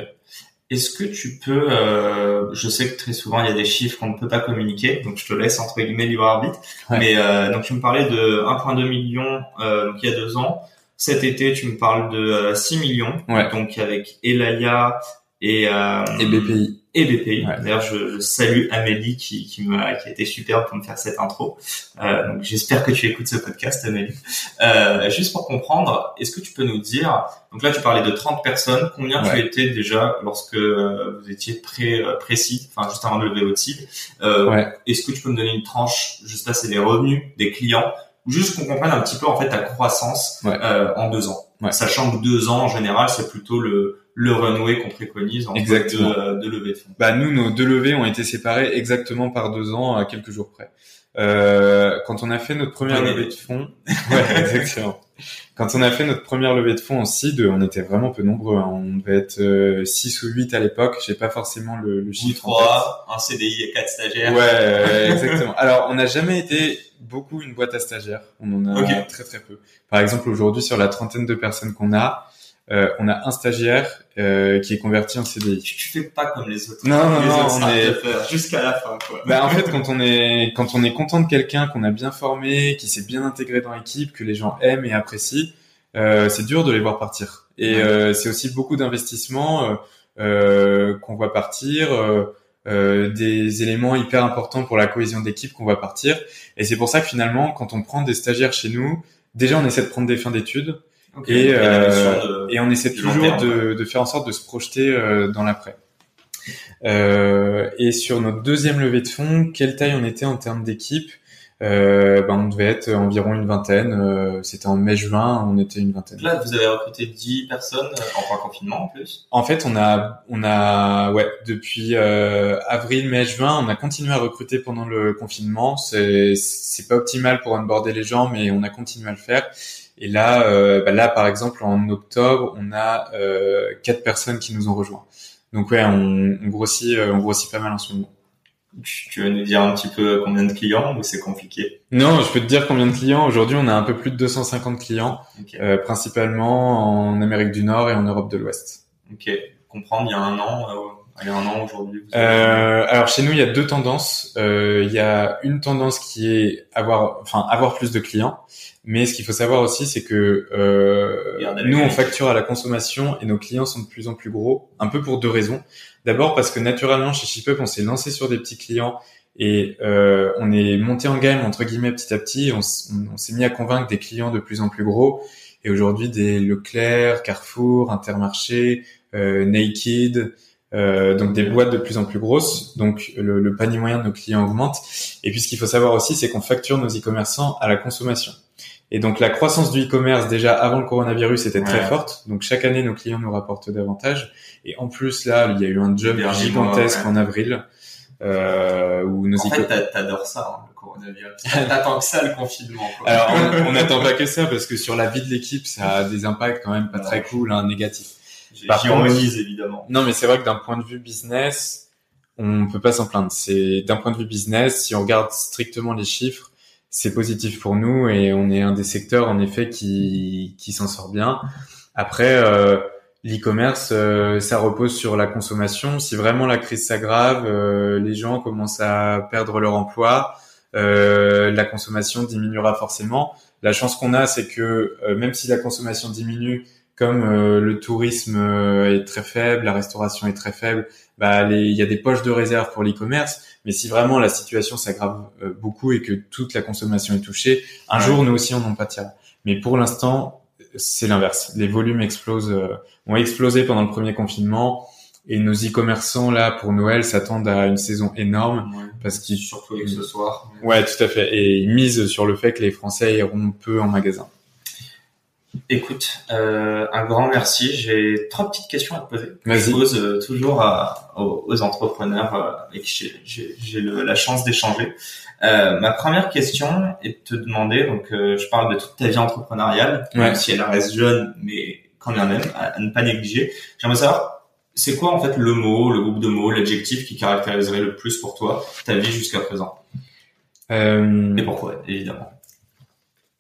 Speaker 1: Est-ce que tu peux, euh, je sais que très souvent il y a des chiffres qu'on ne peut pas communiquer, donc je te laisse entre guillemets libre arbitre. Mais euh, donc tu me parlais de 1,2 million euh, donc il y a deux ans. Cet été tu me parles de 6 millions, donc avec Elaya et,
Speaker 2: et BPI
Speaker 1: et BPI. D'ailleurs, je, je, salue Amélie qui, qui, m'a, qui a été super pour me faire cette intro. Euh, donc, j'espère que tu écoutes ce podcast, Amélie. Euh, juste pour comprendre, est-ce que tu peux nous dire, donc là, tu parlais de 30 personnes, combien tu étais déjà lorsque euh, vous étiez pré, euh, précis, enfin, juste avant de lever votre cible? Euh, Est-ce que tu peux me donner une tranche, juste là, c'est les revenus des clients, juste qu'on comprenne un petit peu, en fait, ta croissance en deux ans. Sachant que deux ans, en général, c'est plutôt le le runway qu'on préconise en exactement. De, euh, de levée de fonds.
Speaker 2: Bah nous, nos deux levées ont été séparées exactement par deux ans à quelques jours près. Euh, quand on a fait notre première levée de fonds, [laughs] ouais, exactement. Quand on a fait notre première levée de fonds en seed, on était vraiment peu nombreux. Hein. On devait être euh, 6 ou 8 à l'époque. J'ai pas forcément le, le chiffre.
Speaker 1: 3, un CDI et 4 stagiaires.
Speaker 2: Ouais, exactement. Alors, on n'a jamais été beaucoup une boîte à stagiaires. On en a très très peu. Par exemple, aujourd'hui, sur la trentaine de personnes qu'on a, euh, on a un stagiaire euh, qui est converti en CDI.
Speaker 1: Tu, fais pas comme les autres.
Speaker 2: Non, non, non,
Speaker 1: on est jusqu'à la fin. Quoi.
Speaker 2: Bah, en fait, quand on est quand on est content de quelqu'un qu'on a bien formé, qui s'est bien intégré dans l'équipe, que les gens aiment et apprécient, euh, c'est dur de les voir partir. Et euh, c'est aussi beaucoup d'investissements euh, qu'on voit partir. des éléments hyper importants pour la cohésion d'équipe qu'on voit partir. Et c'est pour ça que finalement, quand on prend des stagiaires chez nous, déjà on essaie de prendre des fins d'études. Et, euh, et on essaie toujours de, de, faire en sorte de se projeter euh, dans l'après. Euh, et sur notre deuxième levée de fonds, quelle taille on était en termes d'équipe? Euh, ben on devait être environ une vingtaine. Euh, c'était en mai-juin, on était une vingtaine.
Speaker 1: Là, vous avez recruté 10 personnes euh, en plein confinement en plus.
Speaker 2: En fait, on a, on a, ouais, depuis avril, mai, juin, on a continué à recruter pendant le confinement. C'est, c'est pas optimal pour onboarder les gens, mais on a continué à le faire. Et là, euh, bah là, par exemple, en octobre, on a euh, quatre personnes qui nous ont rejoints. Donc ouais, on, on grossit, euh, on grossit pas mal en ce moment.
Speaker 1: Tu veux nous dire un petit peu combien de clients ou c'est compliqué?
Speaker 2: Non, je peux te dire combien de clients. Aujourd'hui, on a un peu plus de 250 clients, euh, principalement en Amérique du Nord et en Europe de l'Ouest.
Speaker 1: Ok. Comprendre, il y a un an, allez, un an aujourd'hui
Speaker 2: euh, Alors chez nous, il y a deux tendances. Euh, il y a une tendance qui est avoir, enfin avoir plus de clients. Mais ce qu'il faut savoir aussi, c'est que euh, nous, on facture à la consommation et nos clients sont de plus en plus gros, un peu pour deux raisons. D'abord parce que naturellement, chez ShipUp, on s'est lancé sur des petits clients et euh, on est monté en gamme entre guillemets petit à petit. On, on s'est mis à convaincre des clients de plus en plus gros. Et aujourd'hui, des Leclerc, Carrefour, Intermarché, euh, Naked, euh, donc des boîtes de plus en plus grosses. Donc le, le, panier moyen de nos clients augmente. Et puis ce qu'il faut savoir aussi, c'est qu'on facture nos e-commerçants à la consommation. Et donc la croissance du e-commerce déjà avant le coronavirus était très forte. Donc chaque année nos clients nous rapportent davantage. Et en plus là, il y a eu un jump gigantesque en avril. Euh, où nos
Speaker 1: en fait, t'adores ça, hein, le coronavirus. [laughs] T'attends que ça, le confinement. Quoi.
Speaker 2: Alors, [laughs] on n'attend pas que ça, parce que sur la vie de l'équipe, ça a des impacts quand même pas très cool, hein, négatifs.
Speaker 1: J'ironise évidemment.
Speaker 2: Non, mais c'est vrai que d'un point de vue business, on peut pas s'en plaindre. C'est d'un point de vue business, si on regarde strictement les chiffres, c'est positif pour nous et on est un des secteurs en effet qui qui s'en sort bien. Après, euh, l'e-commerce, euh, ça repose sur la consommation. Si vraiment la crise s'aggrave, euh, les gens commencent à perdre leur emploi, la consommation diminuera forcément. La chance qu'on a, c'est que même si la consommation diminue, comme euh, le tourisme euh, est très faible, la restauration est très faible, bah il y a des poches de réserve pour l'e-commerce. Mais si vraiment la situation s'aggrave euh, beaucoup et que toute la consommation est touchée, un jour nous aussi on en pâtira. Mais pour l'instant, c'est l'inverse. Les volumes explosent, ont explosé pendant le premier confinement. Et nos e-commerçants là pour Noël s'attendent à une saison énorme parce qu'ils
Speaker 1: surtout avec ce soir.
Speaker 2: Ouais, tout à fait. Et ils misent sur le fait que les Français iront peu en magasin.
Speaker 1: Écoute, euh, un grand merci. J'ai trois petites questions à te poser.
Speaker 2: Je
Speaker 1: pose euh, toujours aux, entrepreneurs euh, avec qui j'ai la chance d'échanger. Euh, ma première question est de te demander, donc je parle de toute ta vie entrepreneuriale, même si elle reste jeune, mais quand même, à, ne pas négliger. J'aimerais savoir, c'est quoi en fait le mot, le groupe de mots, l'adjectif qui caractériserait le plus pour toi ta vie jusqu'à présent? Et pourquoi, évidemment?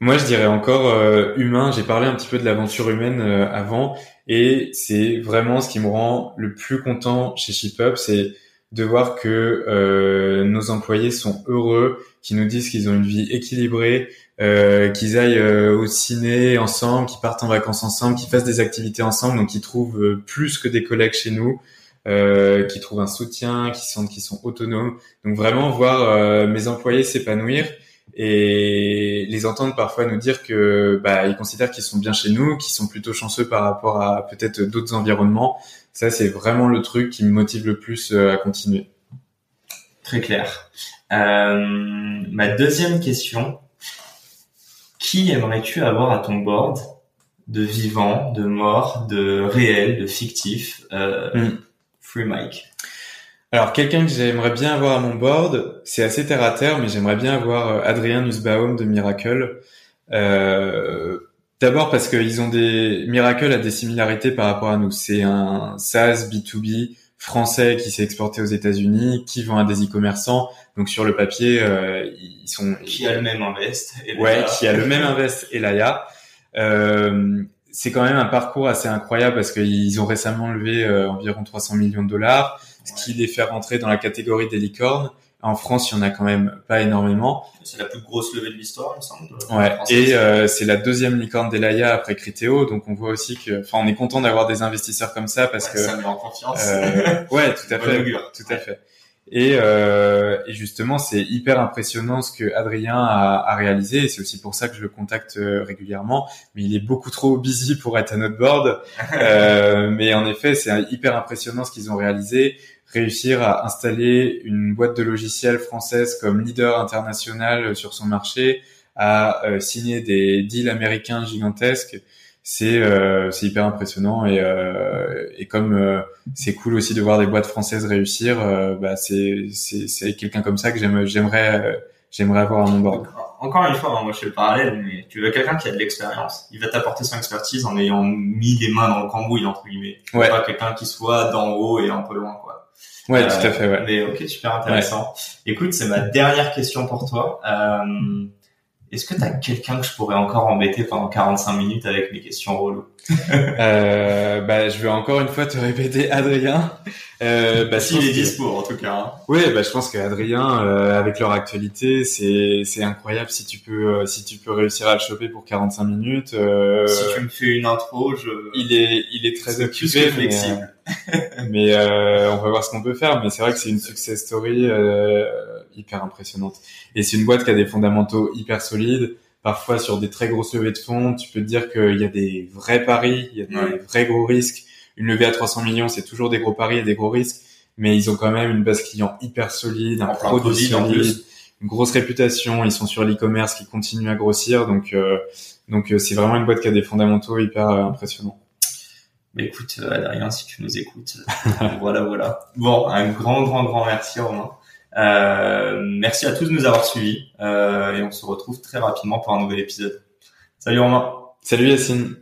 Speaker 2: Moi, je dirais encore euh, humain. J'ai parlé un petit peu de l'aventure humaine euh, avant, et c'est vraiment ce qui me rend le plus content chez ShipUp, c'est de voir que euh, nos employés sont heureux, qu'ils nous disent qu'ils ont une vie équilibrée, qu'ils aillent au ciné ensemble, qu'ils partent en vacances ensemble, qu'ils fassent des activités ensemble, donc qu'ils trouvent plus que des collègues chez nous. Euh, qui trouvent un soutien, qui sentent qu'ils sont autonomes. Donc vraiment voir mes employés s'épanouir, et les entendre parfois nous dire que bah, ils considèrent qu'ils sont bien chez nous, qu'ils sont plutôt chanceux par rapport à peut-être d'autres environnements. Ça, c'est vraiment le truc qui me motive le plus euh, à continuer.
Speaker 1: Très clair. Euh, ma deuxième question qui aimerais-tu avoir à ton board de vivant, de mort, de réel, de fictif euh, hmm. Free Mike.
Speaker 2: Alors quelqu'un que j'aimerais bien avoir à mon board, c'est assez terre à terre, mais j'aimerais bien avoir euh, Adrien Nussbaum de Miracle. Euh, D'abord parce qu'ils ont des Miracle a des similarités par rapport à nous. C'est un SaaS B2B français qui s'est exporté aux États-Unis, qui vend à des e-commerçants. Donc sur le papier, euh, ils sont
Speaker 1: qui a le même invest.
Speaker 2: Et ouais, qui a le même invest et Laia. Euh, c'est quand même un parcours assez incroyable parce qu'ils ont récemment levé environ 300 millions de dollars ce qui les fait rentrer dans la catégorie des licornes. En France, il y en a quand même pas énormément.
Speaker 1: C'est la plus grosse levée de l'histoire, il me semble.
Speaker 2: Ouais. Et euh, c'est la deuxième licorne d'Elaya après Criteo, donc on voit aussi que, enfin, on est content d'avoir des investisseurs comme ça parce que
Speaker 1: ça me met en confiance.
Speaker 2: Euh, ouais, tout à [laughs] fait, tout à fait. Et, euh, et justement, c'est hyper impressionnant ce que Adrien a, a réalisé. C'est aussi pour ça que je le contacte euh, régulièrement. Mais il est beaucoup trop busy pour être à notre board. [laughs] euh, mais en effet, c'est hyper impressionnant ce qu'ils ont réalisé réussir à installer une boîte de logiciels française comme leader international sur son marché, à euh, signer des deals américains gigantesques, c'est euh, c'est hyper impressionnant et euh, et comme c'est cool aussi de voir des boîtes françaises réussir, bah c'est c'est c'est quelqu'un comme ça que j'aime j'aimerais j'aimerais avoir à mon bord.
Speaker 1: Encore une fois, hein, moi je fais le parallèle, mais tu veux quelqu'un qui a de l'expérience. Il va t'apporter son expertise en ayant mis les mains dans le cambouis entre guillemets. Ouais. Pas quelqu'un qui soit d'en haut et un peu loin quoi.
Speaker 2: Ouais, tout à fait. Ouais.
Speaker 1: Mais ok, super intéressant. Écoute, c'est ma dernière question pour toi. Euh, Est-ce que tu as quelqu'un que je pourrais encore embêter pendant 45 minutes avec mes questions reloues
Speaker 2: euh, bah, Je vais encore une fois te répéter Adrien. Euh,
Speaker 1: bah, S'il est dispo, en tout cas. Hein.
Speaker 2: Oui, bah, je pense qu'Adrien, euh, avec leur actualité, c'est c'est incroyable si tu peux euh, si tu peux réussir à le choper pour 45 minutes. Euh,
Speaker 1: si tu me fais une intro, je.
Speaker 2: Il est il est très occupé, flexible. Mais, on va voir ce qu'on peut faire. Mais c'est vrai que c'est une success story hyper impressionnante. Et c'est une boîte qui a des fondamentaux hyper solides. Parfois sur des très grosses levées de fonds, tu peux te dire qu'il y a des vrais paris, il y a des vrais gros risques une levée à 300 millions, c'est toujours des gros paris et des gros risques, mais ils ont quand même une base client hyper solide, un produit solide, une grosse réputation. Ils sont sur l'e-commerce qui continue à grossir, donc euh, donc euh, c'est vraiment une boîte qui a des fondamentaux hyper euh, impressionnants.
Speaker 1: Mais écoute, Adrien, si tu nous écoutes, [laughs] voilà, voilà. Bon, un grand, grand, grand merci Romain. Euh, merci à tous de nous avoir suivis euh, et on se retrouve très rapidement pour un nouvel épisode. Salut Romain.
Speaker 2: Salut Yacine.